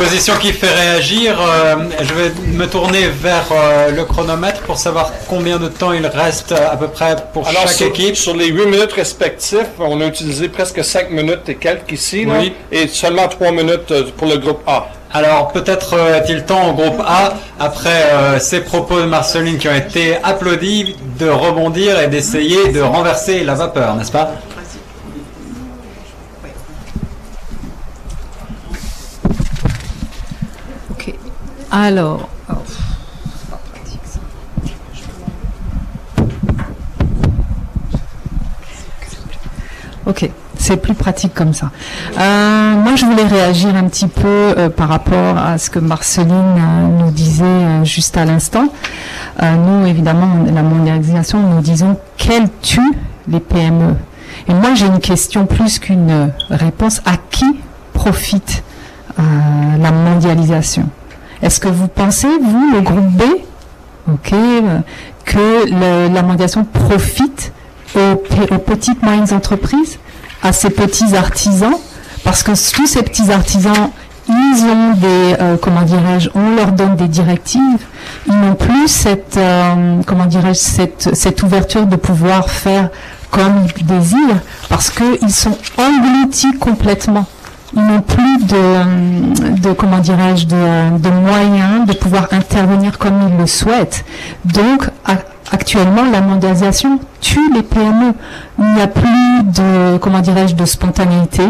Position qui fait réagir. Euh, je vais me tourner vers euh, le chronomètre pour savoir combien de temps il reste à peu près pour Alors, chaque sur, équipe. sur les 8 minutes respectifs, on a utilisé presque 5 minutes et quelques ici, là, et seulement 3 minutes euh, pour le groupe A. Alors peut-être euh, est-il temps au groupe A, après euh, ces propos de Marceline qui ont été applaudis, de rebondir et d'essayer de renverser la vapeur, n'est-ce pas Ok. Alors. oh, Ok, c'est plus pratique comme ça. Euh, moi, je voulais réagir un petit peu euh, par rapport à ce que Marceline euh, nous disait juste à l'instant. Nous, évidemment, la mondialisation, nous disons qu'elle tue les PME. Et moi, j'ai une question plus qu'une réponse. À qui profite la mondialisation? Est-ce que vous pensez, vous, le groupe B, que la mondialisation profite aux petites moyennes entreprises, à ces petits artisans, parce que tous ces petits artisans, ils ont des, euh, comment dirais-je, on leur donne des directives, ils n'ont plus cette, euh, comment dirais-je, cette, cette ouverture de pouvoir faire comme ils désirent, parce qu'ils sont engloutis complètement. Ils n'ont plus de, de comment dirais-je, de, de moyens de pouvoir intervenir comme ils le souhaitent. Donc, actuellement, la mondialisation tue les PME. Il n'y a plus de, comment dirais-je, de spontanéité,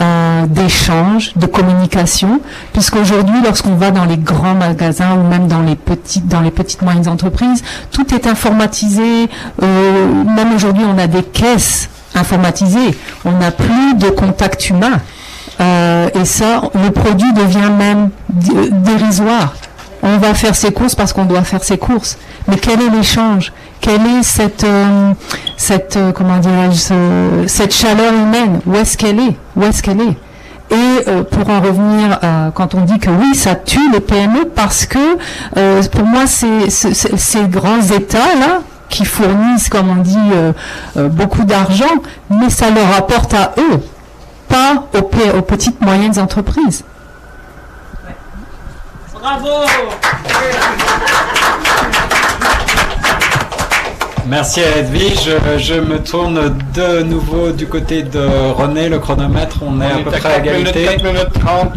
euh, d'échange, de communication, puisqu'aujourd'hui, lorsqu'on va dans les grands magasins ou même dans les petites, dans les petites moyennes entreprises, tout est informatisé. Euh, même aujourd'hui, on a des caisses informatisées. On n'a plus de contact humain. Euh, et ça, le produit devient même dérisoire. On va faire ses courses parce qu'on doit faire ses courses. Mais quel est l'échange? Quelle est cette, euh, cette euh, comment dirais-je, ce- cette chaleur humaine? Où est-ce qu'elle est? Où est-ce qu'elle est? Et pour en revenir, quand on dit que oui, ça tue les PME, parce que pour moi, c'est c'est- ces grands États-là qui fournissent, comme on dit, beaucoup d'argent, mais ça leur apporte à eux, pas aux, pe- aux petites moyennes entreprises. Bravo Merci à Edwige. Je, je me tourne de nouveau du côté de René, le chronomètre. On est à peu à près à 4 minutes, égalité. 4 minutes 30.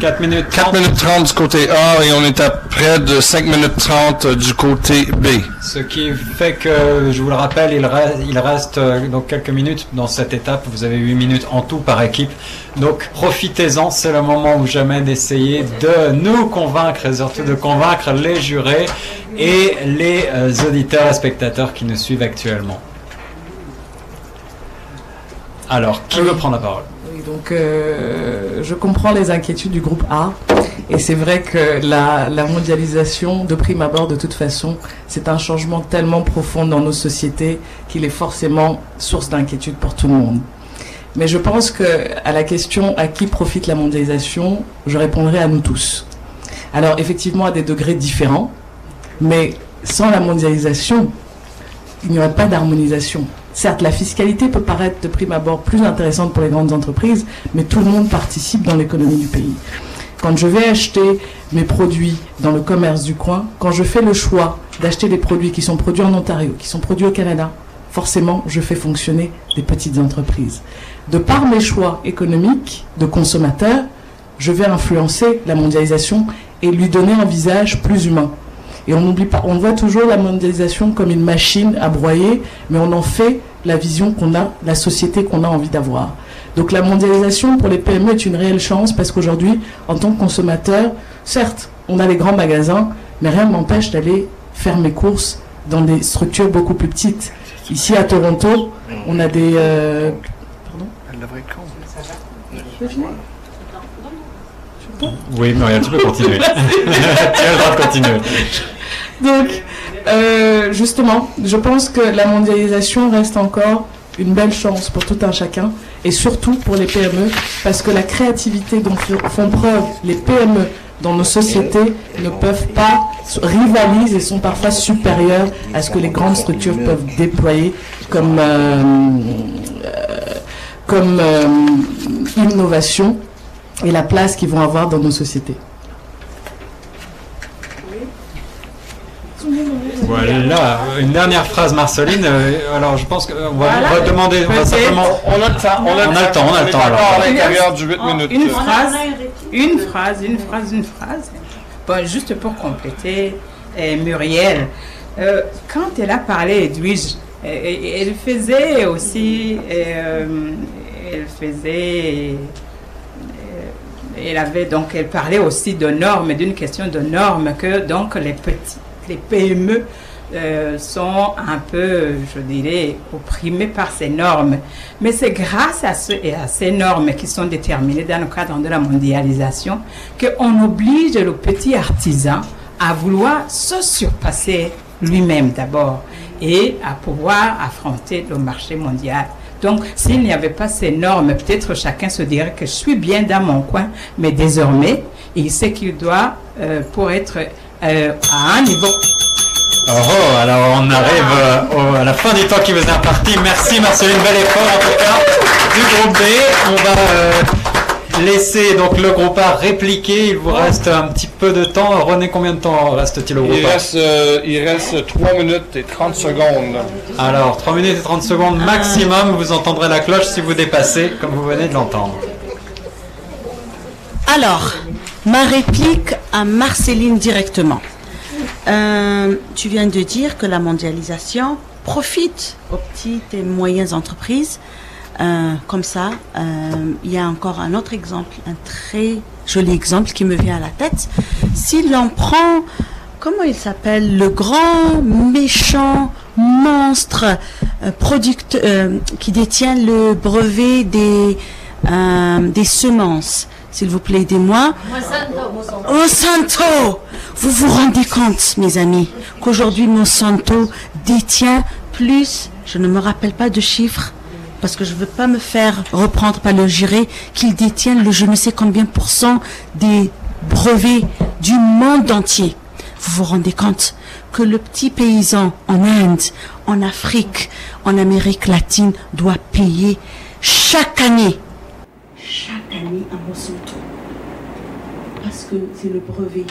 4 minutes 4 minutes 30 du côté A et on est à près de 5 minutes 30 du côté B. Ce qui fait que, je vous le rappelle, il reste, il reste euh, donc quelques minutes dans cette étape. Vous avez 8 minutes en tout par équipe. Donc profitez-en, c'est le moment ou jamais d'essayer de nous convaincre et surtout de convaincre les jurés et les euh, auditeurs et spectateurs qui nous suivent actuellement. Alors, qui veut prendre la parole? Donc euh, je comprends les inquiétudes du groupe A et c'est vrai que la, la mondialisation de prime abord de toute façon c'est un changement tellement profond dans nos sociétés qu'il est forcément source d'inquiétude pour tout le monde. Mais je pense que à la question à qui profite la mondialisation, je répondrai à nous tous. Alors effectivement à des degrés différents, mais sans la mondialisation, il n'y aurait pas d'harmonisation. Certes, la fiscalité peut paraître de prime abord plus intéressante pour les grandes entreprises, mais tout le monde participe dans l'économie du pays. Quand je vais acheter mes produits dans le commerce du coin, quand je fais le choix d'acheter des produits qui sont produits en Ontario, qui sont produits au Canada, forcément, je fais fonctionner des petites entreprises. De par mes choix économiques de consommateurs, je vais influencer la mondialisation et lui donner un visage plus humain. Et on n'oublie pas, on voit toujours la mondialisation comme une machine à broyer, mais on en fait la vision qu'on a, la société qu'on a envie d'avoir. Donc la mondialisation pour les PME est une réelle chance parce qu'aujourd'hui, en tant que consommateur, certes, on a les grands magasins, mais rien ne m'empêche d'aller faire mes courses dans des structures beaucoup plus petites. Ici à Toronto, on a des... euh, Oui, Muriel, tu peux continuer. tu [laughs] as le droit de continuer. Donc, euh, justement, je pense que la mondialisation reste encore une belle chance pour tout un chacun et surtout pour les PME parce que la créativité dont font preuve les PME dans nos sociétés ne peuvent pas rivalisent et sont parfois supérieures à ce que les grandes structures peuvent déployer comme euh, euh, innovation et la place qu'ils vont avoir dans nos sociétés. Voilà, une dernière phrase, Marceline. Euh, Alors, je pense qu'on va, on va demander, on va simplement. On a le temps, on a le On a le temps, on a le est temps, encore alors. à l'intérieur du 8 minutes. Une phrase, une phrase, une phrase, une phrase. Bon, juste pour compléter, euh, Muriel, euh, quand elle a parlé, Edwige, euh, elle faisait aussi, euh, elle faisait, euh, elle avait donc, elle parlait aussi de normes, d'une question de normes que donc les petits, les PME euh, sont un peu, je dirais, opprimés par ces normes. Mais c'est grâce à, ce, à ces normes qui sont déterminées dans le cadre de la mondialisation qu'on oblige le petit artisan à vouloir se surpasser lui-même d'abord et à pouvoir affronter le marché mondial. Donc, s'il n'y avait pas ces normes, peut-être chacun se dirait que je suis bien dans mon coin, mais désormais, il sait qu'il doit, euh, pour être euh, à un niveau Oh, oh, alors on arrive euh, au- à la fin du temps qui vous est imparti. Merci Marceline, bel effort en tout cas du groupe B. On va euh, laisser donc le groupe A répliquer. Il vous reste un petit peu de temps. René, combien de temps reste-t-il au groupe Il A reste, euh, il reste 3 minutes et 30 secondes. Alors, 3 minutes et 30 secondes maximum. Vous entendrez la cloche si vous dépassez, comme vous venez de l'entendre. Alors, ma réplique à Marceline directement. Euh, tu viens de dire que la mondialisation profite aux petites et moyennes entreprises. Euh, comme ça, euh, il y a encore un autre exemple, un très joli exemple qui me vient à la tête. Si l'on prend, comment il s'appelle, le grand méchant monstre euh, qui détient le brevet des semences, s'il vous plaît, aidez-moi. Monsanto Vous vous rendez compte, mes amis, qu'aujourd'hui Monsanto détient plus, je ne me rappelle pas de chiffres, parce que je ne veux pas me faire reprendre par le juré, qu'il détient le je ne sais combien pour cent des brevets du monde entier. Vous vous rendez compte que le petit paysan en Inde, en Afrique, en Amérique latine doit payer chaque année, un Monsanto parce que c'est le brevet.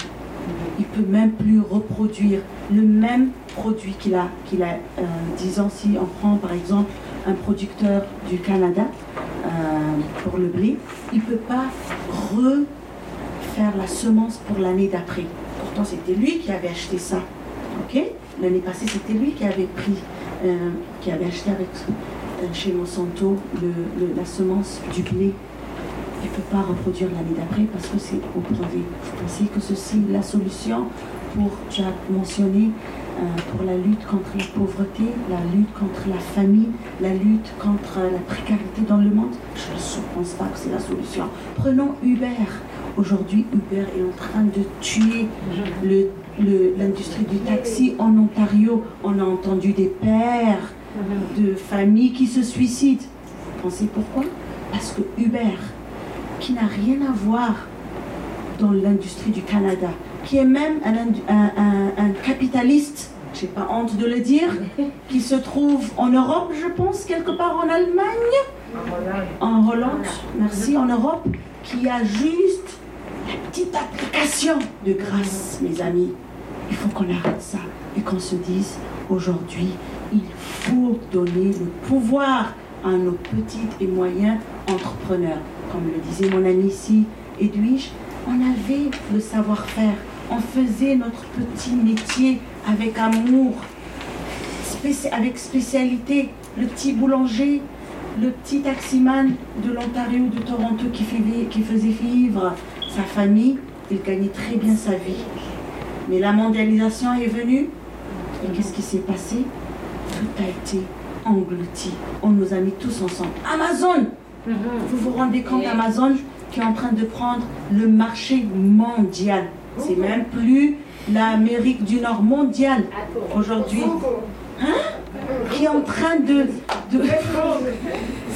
Il peut même plus reproduire le même produit qu'il a, qu'il a euh, disons si on prend par exemple un producteur du Canada euh, pour le blé, il peut pas refaire la semence pour l'année d'après. Pourtant c'était lui qui avait acheté ça, ok? L'année passée c'était lui qui avait pris, euh, qui avait acheté euh, chez Monsanto la semence du blé il ne peut pas reproduire l'année d'après parce que c'est au brevet. Vous pensez que ceci la solution pour, tu as mentionné, euh, pour la lutte contre la pauvreté, la lutte contre la famine, la lutte contre la précarité dans le monde Je ne pense pas que c'est la solution. Prenons Uber. Aujourd'hui, Uber est en train de tuer l'industrie du taxi en Ontario. On a entendu des pères de familles qui se suicident. Vous pensez pourquoi? Parce que Uber, qui n'a rien à voir dans l'industrie du Canada, qui est même un, indu- un- un- un capitaliste, j'ai pas honte de le dire, [laughs] qui se trouve en Europe, je pense, quelque part en Allemagne, en Hollande, merci, en Europe, qui a juste la petite application de grâce, mes amis. Il faut qu'on arrête ça et qu'on se dise aujourd'hui, il faut donner le pouvoir à nos petites et moyens entrepreneurs. Comme le disait mon ami ici, Edwige, on avait le savoir-faire. On faisait notre petit métier avec amour, avec spécialité. Le petit boulanger, le petit taximan de l'Ontario, de Toronto qui, qui faisait vivre sa famille, il gagnait très bien sa vie. Mais la mondialisation est venue et qu'est-ce qui s'est passé? Tout a été englouti. On nous a mis tous ensemble. Amazon Vous vous rendez compte, Amazon qui est en train de prendre le marché mondial. C'est même plus l'Amérique du Nord mondiale aujourd'hui. Hein Qui est en train de... de... [laughs]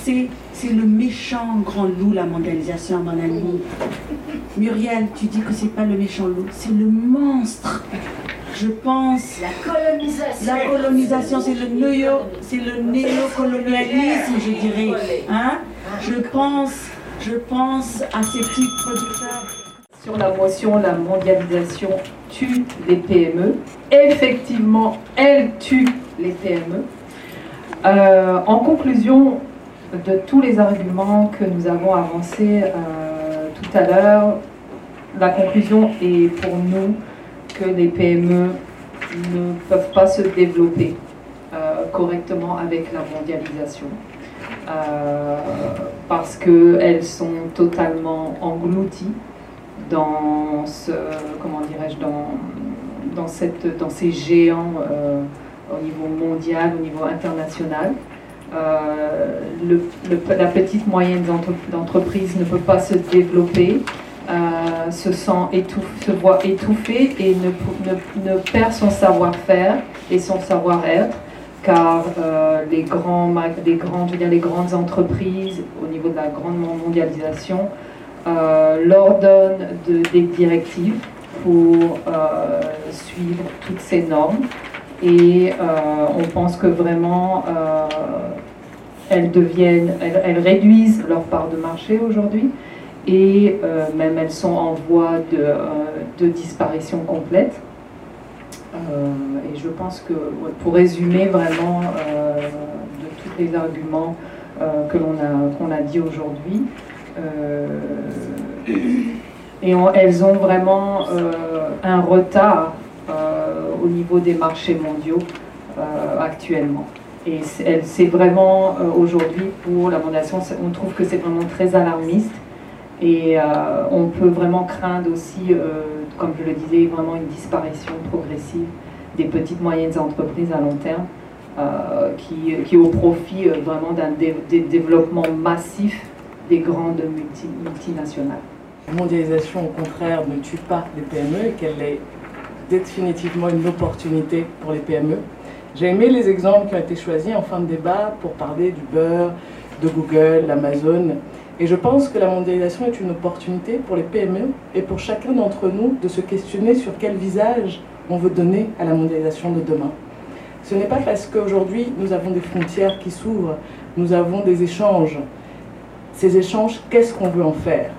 C'est, c'est le méchant grand loup, la mondialisation, mon ami. [laughs] Muriel, tu dis que c'est pas le méchant loup, c'est le monstre. Je pense. La colonisation. La colonisation, c'est le néo, c'est le néocolonialisme, je dirais. Hein Je pense, je pense à ces petits producteurs. Sur la motion, la mondialisation tue les PME. Effectivement, elle tue les PME. Euh, en conclusion de tous les arguments que nous avons avancés euh, tout à l'heure, la conclusion est pour nous que les PME ne peuvent pas se développer euh, correctement avec la mondialisation. Euh, parce qu'elles sont totalement englouties dans ce, comment dirais-je, dans, dans, cette, dans ces géants euh, au niveau mondial, au niveau international. La petite moyenne d'entre- d'entreprise ne peut pas se développer, euh, se sent se voit étouffée et ne, perd son savoir-faire et son savoir-être car euh, les, grands, dire, les grandes entreprises au niveau de la grande mondialisation euh, leur donnent de- des directives pour suivre toutes ces normes et on pense que vraiment elles deviennent, elles réduisent leur part de marché aujourd'hui et euh, même elles sont en voie de, euh, disparition complète. Euh, et je pense que pour résumer vraiment de tous les arguments que l'on a, qu'on a dit aujourd'hui, et elles ont vraiment un retard au niveau des marchés mondiaux actuellement. Et c'est vraiment aujourd'hui pour la c'est- on trouve que c'est vraiment très alarmiste et euh, on peut vraiment craindre aussi, euh, comme je le disais, vraiment une disparition progressive des petites moyennes entreprises à long terme euh, qui, qui au profit vraiment d'un dé- dé- développement massif des grandes multi- multinationales. La mondialisation, au contraire, ne tue pas les PME et qu'elle est définitivement une opportunité pour les PME. J'ai aimé les exemples qui ont été choisis en fin de débat pour parler du beurre, de Google, d'Amazon. Et je pense que la mondialisation est une opportunité pour les PME et pour chacun d'entre nous de se questionner sur quel visage on veut donner à la mondialisation de demain. Ce n'est pas parce qu'aujourd'hui nous avons des frontières qui s'ouvrent, nous avons des échanges. Ces échanges, qu'est-ce qu'on veut en faire?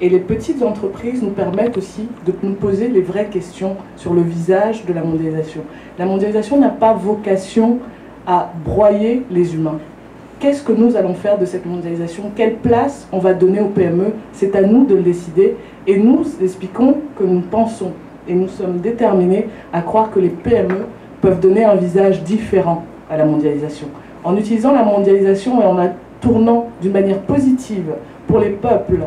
Et les petites entreprises nous permettent aussi de nous poser les vraies questions sur le visage de la mondialisation. La mondialisation n'a pas vocation à broyer les humains. Qu'est-ce que nous allons faire de cette mondialisation? Quelle place on va donner aux PME C'est à nous de le décider. Et nous expliquons que nous pensons et nous sommes déterminés à croire que les PME peuvent donner un visage différent à la mondialisation. En utilisant la mondialisation et en la tournant d'une manière positive pour les peuples,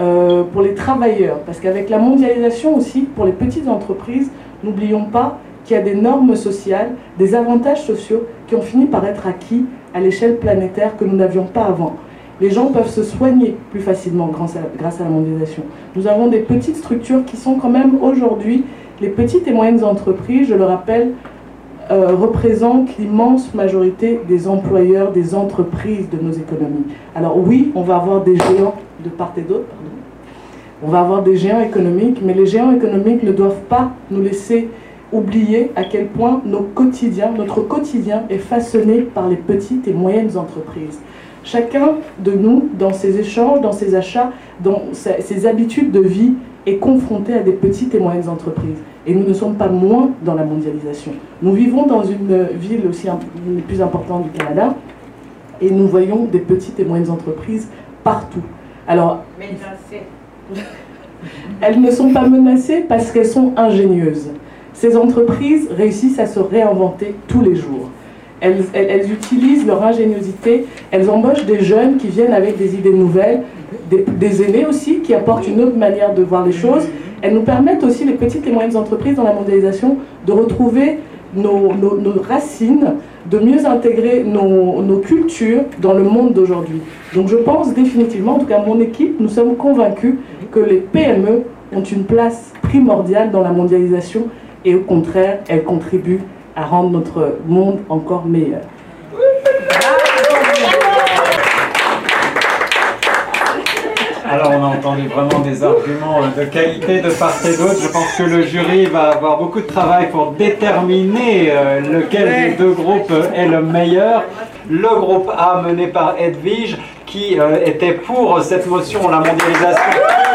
euh, pour les travailleurs, parce qu'avec la mondialisation aussi, pour les petites entreprises, n'oublions pas qu'il y a des normes sociales, des avantages sociaux qui ont fini par être acquis à l'échelle planétaire que nous n'avions pas avant. Les gens peuvent se soigner plus facilement grâce à, la mondialisation. Nous avons des petites structures qui sont quand même aujourd'hui, les petites et moyennes entreprises, je le rappelle, euh, représentent l'immense majorité des employeurs, des entreprises de nos économies. Alors oui, on va avoir des géants de part et d'autre. On va avoir des géants économiques, mais les géants économiques ne doivent pas nous laisser oublier à quel point nos quotidiens, notre quotidien est façonné par les petites et moyennes entreprises. Chacun de nous, dans ses échanges, dans ses achats, dans ses habitudes de vie, est confronté à des petites et moyennes entreprises. Et nous ne sommes pas moins dans la mondialisation. Nous vivons dans une ville aussi un- une des plus importantes du Canada, et nous voyons des petites et moyennes entreprises partout. Alors, ces Elles ne sont pas menacées parce qu'elles sont ingénieuses. Ces entreprises réussissent à se réinventer tous les jours. Elles, utilisent leur ingéniosité, elles embauchent des jeunes qui viennent avec des idées nouvelles, des, aînés aussi qui apportent une autre manière de voir les choses. Elles nous permettent aussi, les petites et moyennes entreprises dans la mondialisation, de retrouver nos racines, de mieux intégrer nos, nos cultures dans le monde d'aujourd'hui. Donc je pense définitivement, en tout cas mon équipe, nous sommes convaincus que les PME ont une place primordiale dans la mondialisation et au contraire, elles contribuent à rendre notre monde encore meilleur. Alors on a entendu vraiment des arguments euh, de qualité de part et d'autre. Je pense que le jury va avoir beaucoup de travail pour déterminer euh, lequel des deux groupes est le meilleur. Le groupe A mené par Edwige qui euh, était pour cette motion, la mondialisation.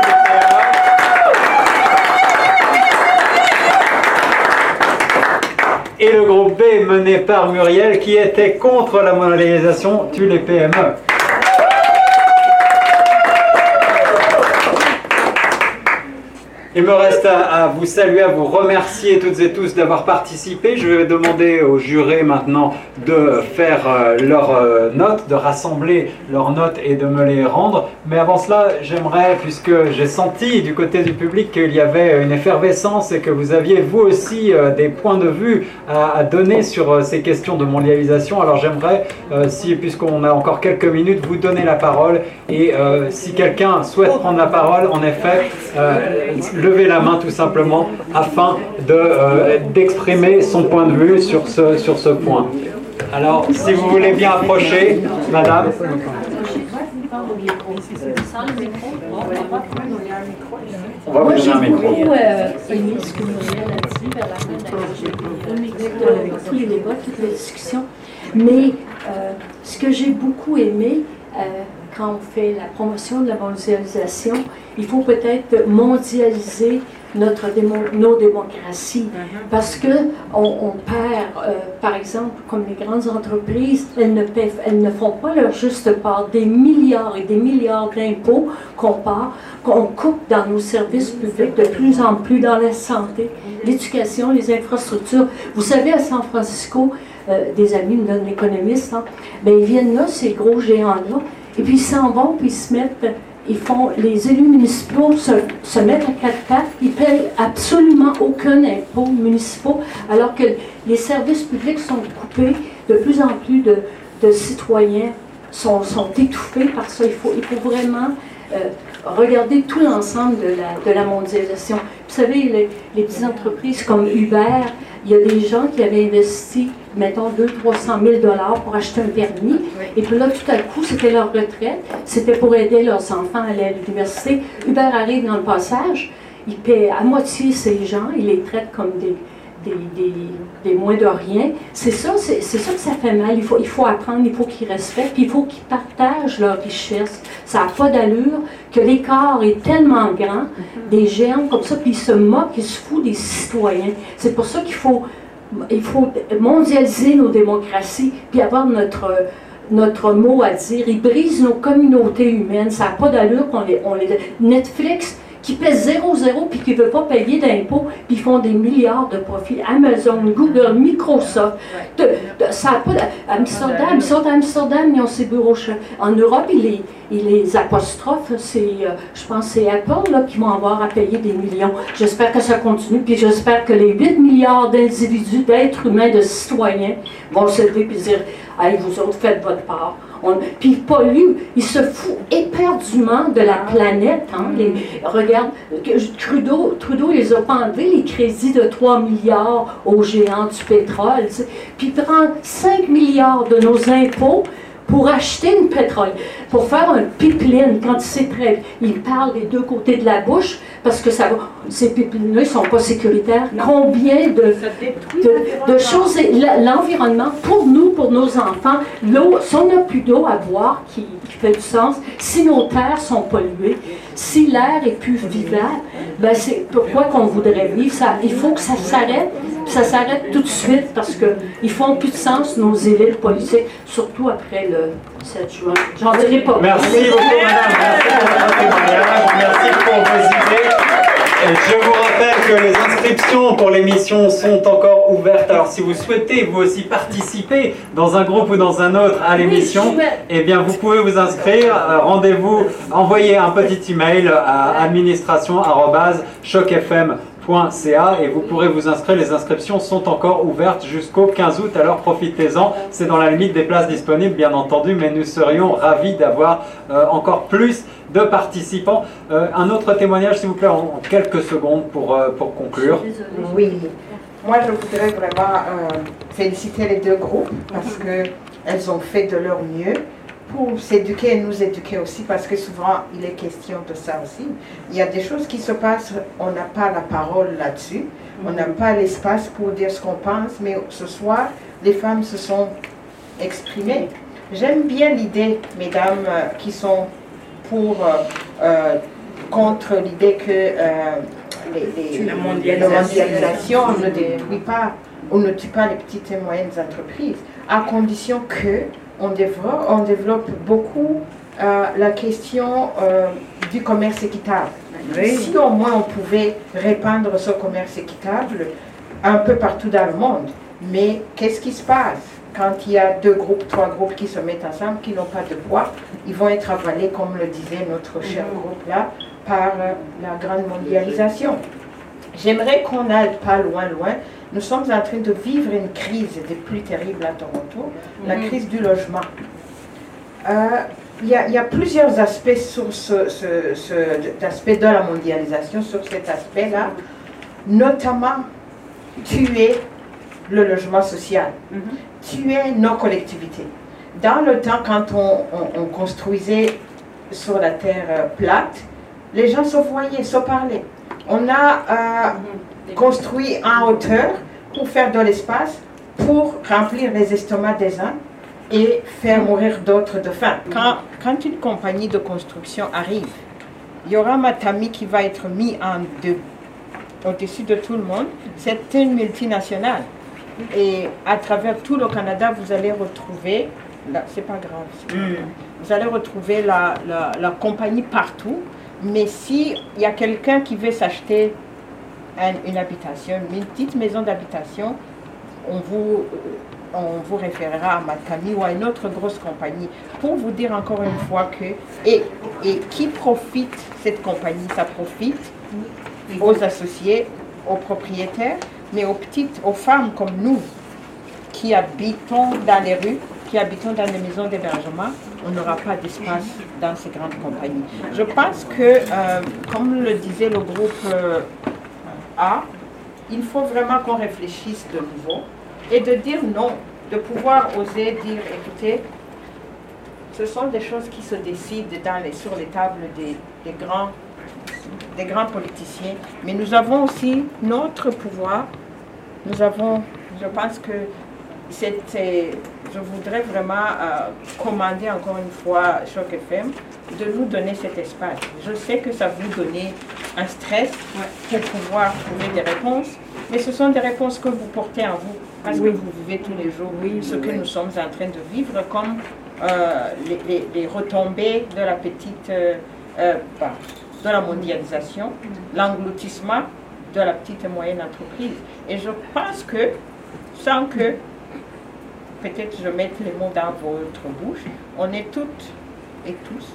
Et le groupe B mené par Muriel qui était contre la mondialisation tue les PME. Il me reste à, vous saluer, à vous remercier toutes et tous d'avoir participé. Je vais demander aux jurés maintenant de faire euh, leurs euh, notes, de rassembler leurs notes et de me les rendre. Mais avant cela, j'aimerais, puisque j'ai senti du côté du public qu'il y avait une effervescence et que vous aviez vous aussi euh, des points de vue à, donner sur ces questions de mondialisation, alors j'aimerais, si puisqu'on a encore quelques minutes, vous donner la parole. Et si quelqu'un souhaite prendre la parole, en effet, euh, levez la main tout simplement afin de, euh, d'exprimer son point de vue sur ce, sur ce point. Alors, si vous voulez bien approcher, madame. On va vous donner un micro. euh, aimé ce que Muriel a dit vers la fin de la tous les débats, toutes les discussions. Mais euh, ce que j'ai beaucoup aimé euh, quand on fait la promotion de la mondialisation, il faut peut-être mondialiser notre démo- nos démocraties parce que on, on perd, euh, par exemple, comme les grandes entreprises, elles ne, paient- elles ne font pas leur juste part des milliards et des milliards d'impôts qu'on part, qu'on coupe dans nos services publics de plus en plus dans la santé, l'éducation, les infrastructures. Vous savez, à San Francisco, euh, des amis me donnent l'économiste, hein, ben, ils viennent là, ces gros géants-là, et puis ils s'en vont, puis ils se mettent, ils font, les élus municipaux se, se mettent à quatre pattes, ils payent absolument aucun impôt municipal, alors que les services publics sont coupés, de plus en plus de, de citoyens sont, sont étouffés par ça. Il faut, il faut vraiment euh, regarder tout l'ensemble de la, de la mondialisation. Vous savez, les, les petites entreprises comme Uber, il y a des gens qui avaient investi, mettons, 200 300 000 dollars pour acheter un permis, et puis là, tout à coup, c'était leur retraite, c'était pour aider leurs enfants à aller à l'université. Uber arrive dans le passage, il paie à moitié ces gens, il les traite comme des, des, des, des moins de rien. C'est ça, c'est ça que ça fait mal. Il faut, il faut apprendre, il faut qu'ils respectent, puis il faut qu'ils partagent leur richesse. Ça n'a pas d'allure que l'écart est tellement grand, des géants comme ça, puis ils se moquent, ils se foutent des citoyens. C'est pour ça qu'il faut, il faut mondialiser nos démocraties, puis avoir notre notre mot à dire. Ils brisent nos communautés humaines. Ça n'a pas d'allure qu'on les, on les... Netflix, qui paie 0,0 puis qui ne veut pas payer d'impôts, puis font des milliards de profits. Amazon, Google, Microsoft, de- de- ça a pas Amsterdam, ils sont à Amsterdam, ils ont ses bureaux. En Europe, ils les, ils les apostrophent, c'est, euh, je pense que c'est Apple là, qui vont avoir à payer des millions. J'espère que ça continue, puis j'espère que les 8 milliards d'individus, d'êtres humains, de citoyens vont se lever et dire Hey, vous autres, faites votre part. On- puis ils polluent, ils se foutent éperdument de la planète. hein. Les- regarde, Trudeau, Trudeau les a pas les crédits de 3 milliards aux géants du pétrole. tu sais. Puis il prend 5 milliards de nos impôts pour acheter une pétrole, pour faire un pipeline, quand il sait très il parle des deux côtés de la bouche, parce que ça va, ces pipelines-là, ils sont pas sécuritaires. Combien de, de, de choses, l'environnement, pour nous, pour nos enfants, l'eau, si on n'a plus d'eau à boire qui, qui fait du sens, si nos terres sont polluées, si l'air est plus vivable, ben c'est pourquoi qu'on voudrait vivre ça. Il faut que ça s'arrête. ça s'arrête tout de suite parce que ils font plus de sens, nos élites politiques, surtout après le 7 juin. J'en dirai pas. Merci beaucoup, madame. Merci pour votre témoignage. Merci pour vos idées. Je vous rappelle que les inscriptions pour l'émission sont encore ouvertes. Alors, si vous souhaitez vous aussi participer dans un groupe ou dans un autre à l'émission, eh bien, vous pouvez vous inscrire. Euh, Rendez-vous, envoyez un petit email à administration@chocfm.ca et vous pourrez vous inscrire. Les inscriptions sont encore ouvertes jusqu'au 15 août, alors profitez-en. C'est dans la limite des places disponibles, bien entendu, mais nous serions ravis d'avoir euh, encore plus de participants. Euh, un autre témoignage, s'il vous plaît, en, quelques secondes pour, euh, pour conclure. Oui, moi je voudrais vraiment féliciter les deux groupes parce que elles ont fait de leur mieux pour s'éduquer et nous éduquer aussi parce que souvent il est question de ça aussi. Il y a des choses qui se passent, on n'a pas la parole là-dessus, on n'a pas l'espace pour dire ce qu'on pense, mais ce soir les femmes se sont exprimées. J'aime bien l'idée, mesdames, euh, qui sont pour, euh, euh, contre l'idée que euh, les, les- La la mondialisation. mondialisation, on ne détruit pas, on ne tue pas les petites et moyennes entreprises, à condition que on développe, on développe beaucoup euh, la question euh, du commerce équitable. Oui. Si au moins on pouvait répandre ce commerce équitable un peu partout dans le monde, mais qu'est-ce qui se passe? Quand il y a deux groupes, trois groupes qui se mettent ensemble, qui n'ont pas de poids Ils vont être avalés, comme le disait notre cher groupe là, par euh, la grande mondialisation. J'aimerais qu'on n'aille pas loin, loin. Nous sommes en train de vivre une crise des plus terribles à Toronto, la Mhm. crise du logement. Euh, Il y, a, il y a plusieurs aspects sur ce, ce, ce- aspect de la mondialisation, sur cet aspect-là, notamment tuer le logement social, tuer nos collectivités. Dans le temps, quand on, on- on construisait sur la terre euh, plate, les gens se voyaient, se parlaient. On a euh, construit en hauteur pour faire de l'espace, pour remplir les estomacs des uns et faire mourir d'autres de faim. Quand, quand une compagnie de construction arrive, il y aura Matami qui va être mis en deux, au-dessus de tout le monde. C'est une multinationale. Et à travers tout le Canada, vous allez retrouver, là, c'est pas grave, vous allez retrouver la, la- la compagnie partout. Mais si il y a quelqu'un qui veut s'acheter un- une habitation, une petite maison d'habitation, on vous, euh, on vous référera à Matami ou à une autre grosse compagnie pour vous dire encore une fois que, et, et qui profite cette compagnie Ça profite aux associés, aux propriétaires, mais aux petites, aux femmes comme nous qui habitons dans les rues, qui habitons dans des maisons d'hébergement, on n'aura pas d'espace dans ces grandes compagnies. Je pense que, euh, comme le disait le groupe euh, A, il faut vraiment qu'on réfléchisse de nouveau et de dire non, de pouvoir oser dire, écoutez, ce sont des choses qui se décident les, sur les tables des, grands, des grands politiciens, mais nous avons aussi notre pouvoir. Nous avons, je pense que c'est- je voudrais vraiment euh, commander encore une fois Choc FM de nous donner cet espace. Je sais que ça vous donne un stress pour pouvoir trouver des réponses, mais ce sont des réponses que vous portez en vous, parce que vous vivez tous les jours ce que nous sommes en train de vivre, comme euh, les, les- les retombées de la petite, euh, bah, de la mondialisation, l'engloutissement de la petite et moyenne entreprise. Et je pense que, sans que peut-être je mette les mots dans votre bouche, on est toutes et tous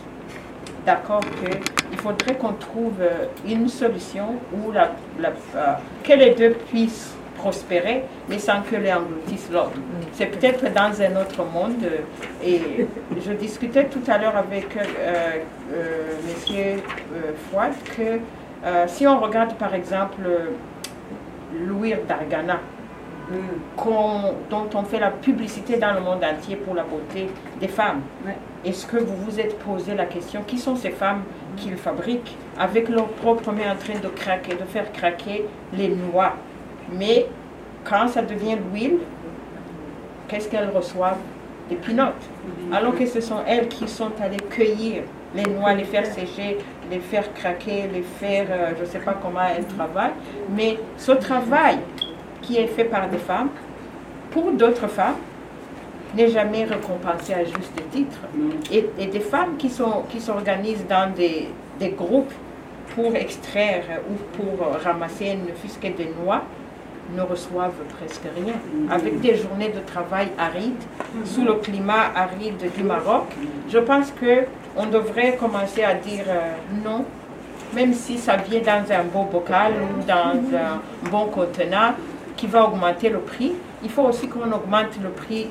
d'accord qu'il faudrait qu'on trouve euh, une solution où euh, que les deux puissent prospérer, mais sans que les engloutissent l'autre. C'est peut-être dans un autre monde. euh, Et je discutais tout à l'heure avec euh, Fouad que si on regarde par exemple Louis Dargana, dont on fait la publicité dans le monde entier pour la beauté des femmes. Est-ce que vous vous êtes posé la question, qui sont ces femmes qu'ils fabriquent avec leurs propres mains en train de craquer, de faire craquer les noix? Mais quand ça devient l'huile, qu'est-ce qu'elles reçoivent? Des pinottes. Alors que ce sont elles qui sont allées cueillir les noix, les faire sécher, les faire craquer, les faire, euh, je ne sais pas comment elles travaillent, mais ce travail qui est fait par des femmes, pour d'autres femmes, n'est jamais récompensé à juste titre. Et, et des femmes qui sont qui s'organisent dans des, des groupes pour extraire ou pour ramasser ne fût-ce que des noix ne reçoivent presque rien. Avec des journées de travail arides, sous le climat aride du Maroc, je pense que on devrait commencer à dire euh, non, même si ça vient dans un beau bocal ou dans un bon contenant qui va augmenter le prix. Il faut aussi qu'on augmente le prix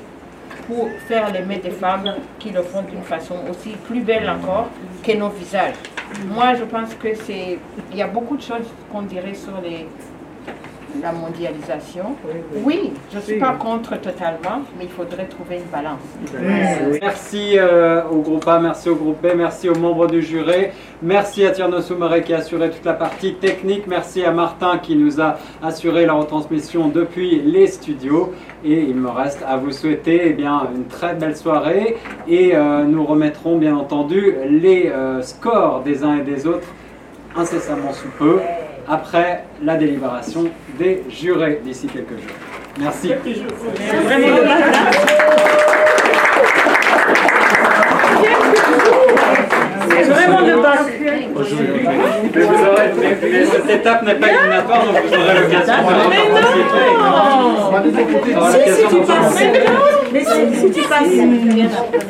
pour faire les mains des femmes qui le font d'une façon aussi plus belle encore que nos visages. Moi, je pense que c'est, il y a beaucoup de choses qu'on dirait sur les, la mondialisation. Oui, je ne suis pas contre totalement, mais il faudrait trouver une balance. Merci euh, au groupe A, merci au groupe B, merci aux membres du jury, merci à Tierno Soumaré qui a assuré toute la partie technique, merci à Martin qui nous a assuré la retransmission depuis les studios. Et il me reste à vous souhaiter eh bien, une très belle soirée. Et euh, nous remettrons bien entendu les euh, scores des uns et des autres incessamment sous peu après la délibération des jurés d'ici quelques jours. Merci. C'est vraiment le bac. Mais vous aurez, mais- mais cette étape n'est pas éliminatoire, donc vous aurez l'occasion de Mais non Si, si tu passes. Mais si, si tu passes.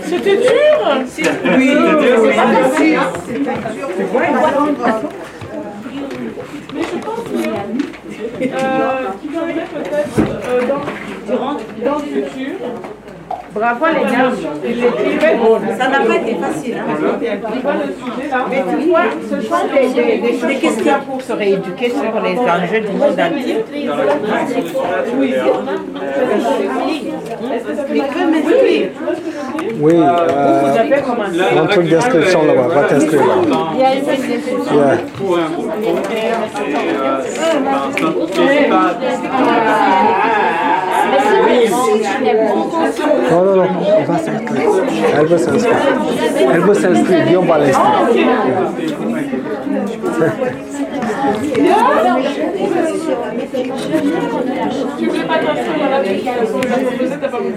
C'était dur Oui, c'était dur, oui. C'est pas facile. Mais je pense que, euh, qu'il faudrait peut-être euh, dans, dans le futur. Bravo les gars. Ça n'a pas été facile. Hein. Mais tu vois, ce sont des, des, des choses questions. pour se rééduquer sur les enjeux du monde entier. Oui, euh, un truc d'inscription là-bas, va t'inscrire là. Yeah. Pour un groupe complet, et, c'est pas- c'est pas- Non, non, non, elle va s'inscrire. Elle veut s'inscrire. Elle veut s'inscrire, Guillaume va l'inscrire. Tu voulais pas t'inscrire dans la vie, vous êtes pas voulu.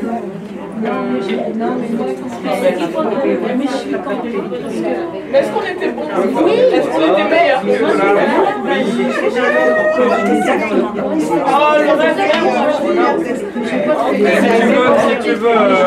Mais est-ce qu'on était bon Oui Est-ce qu'on était meilleur Oh, le Si tu veux, si tu veux, euh,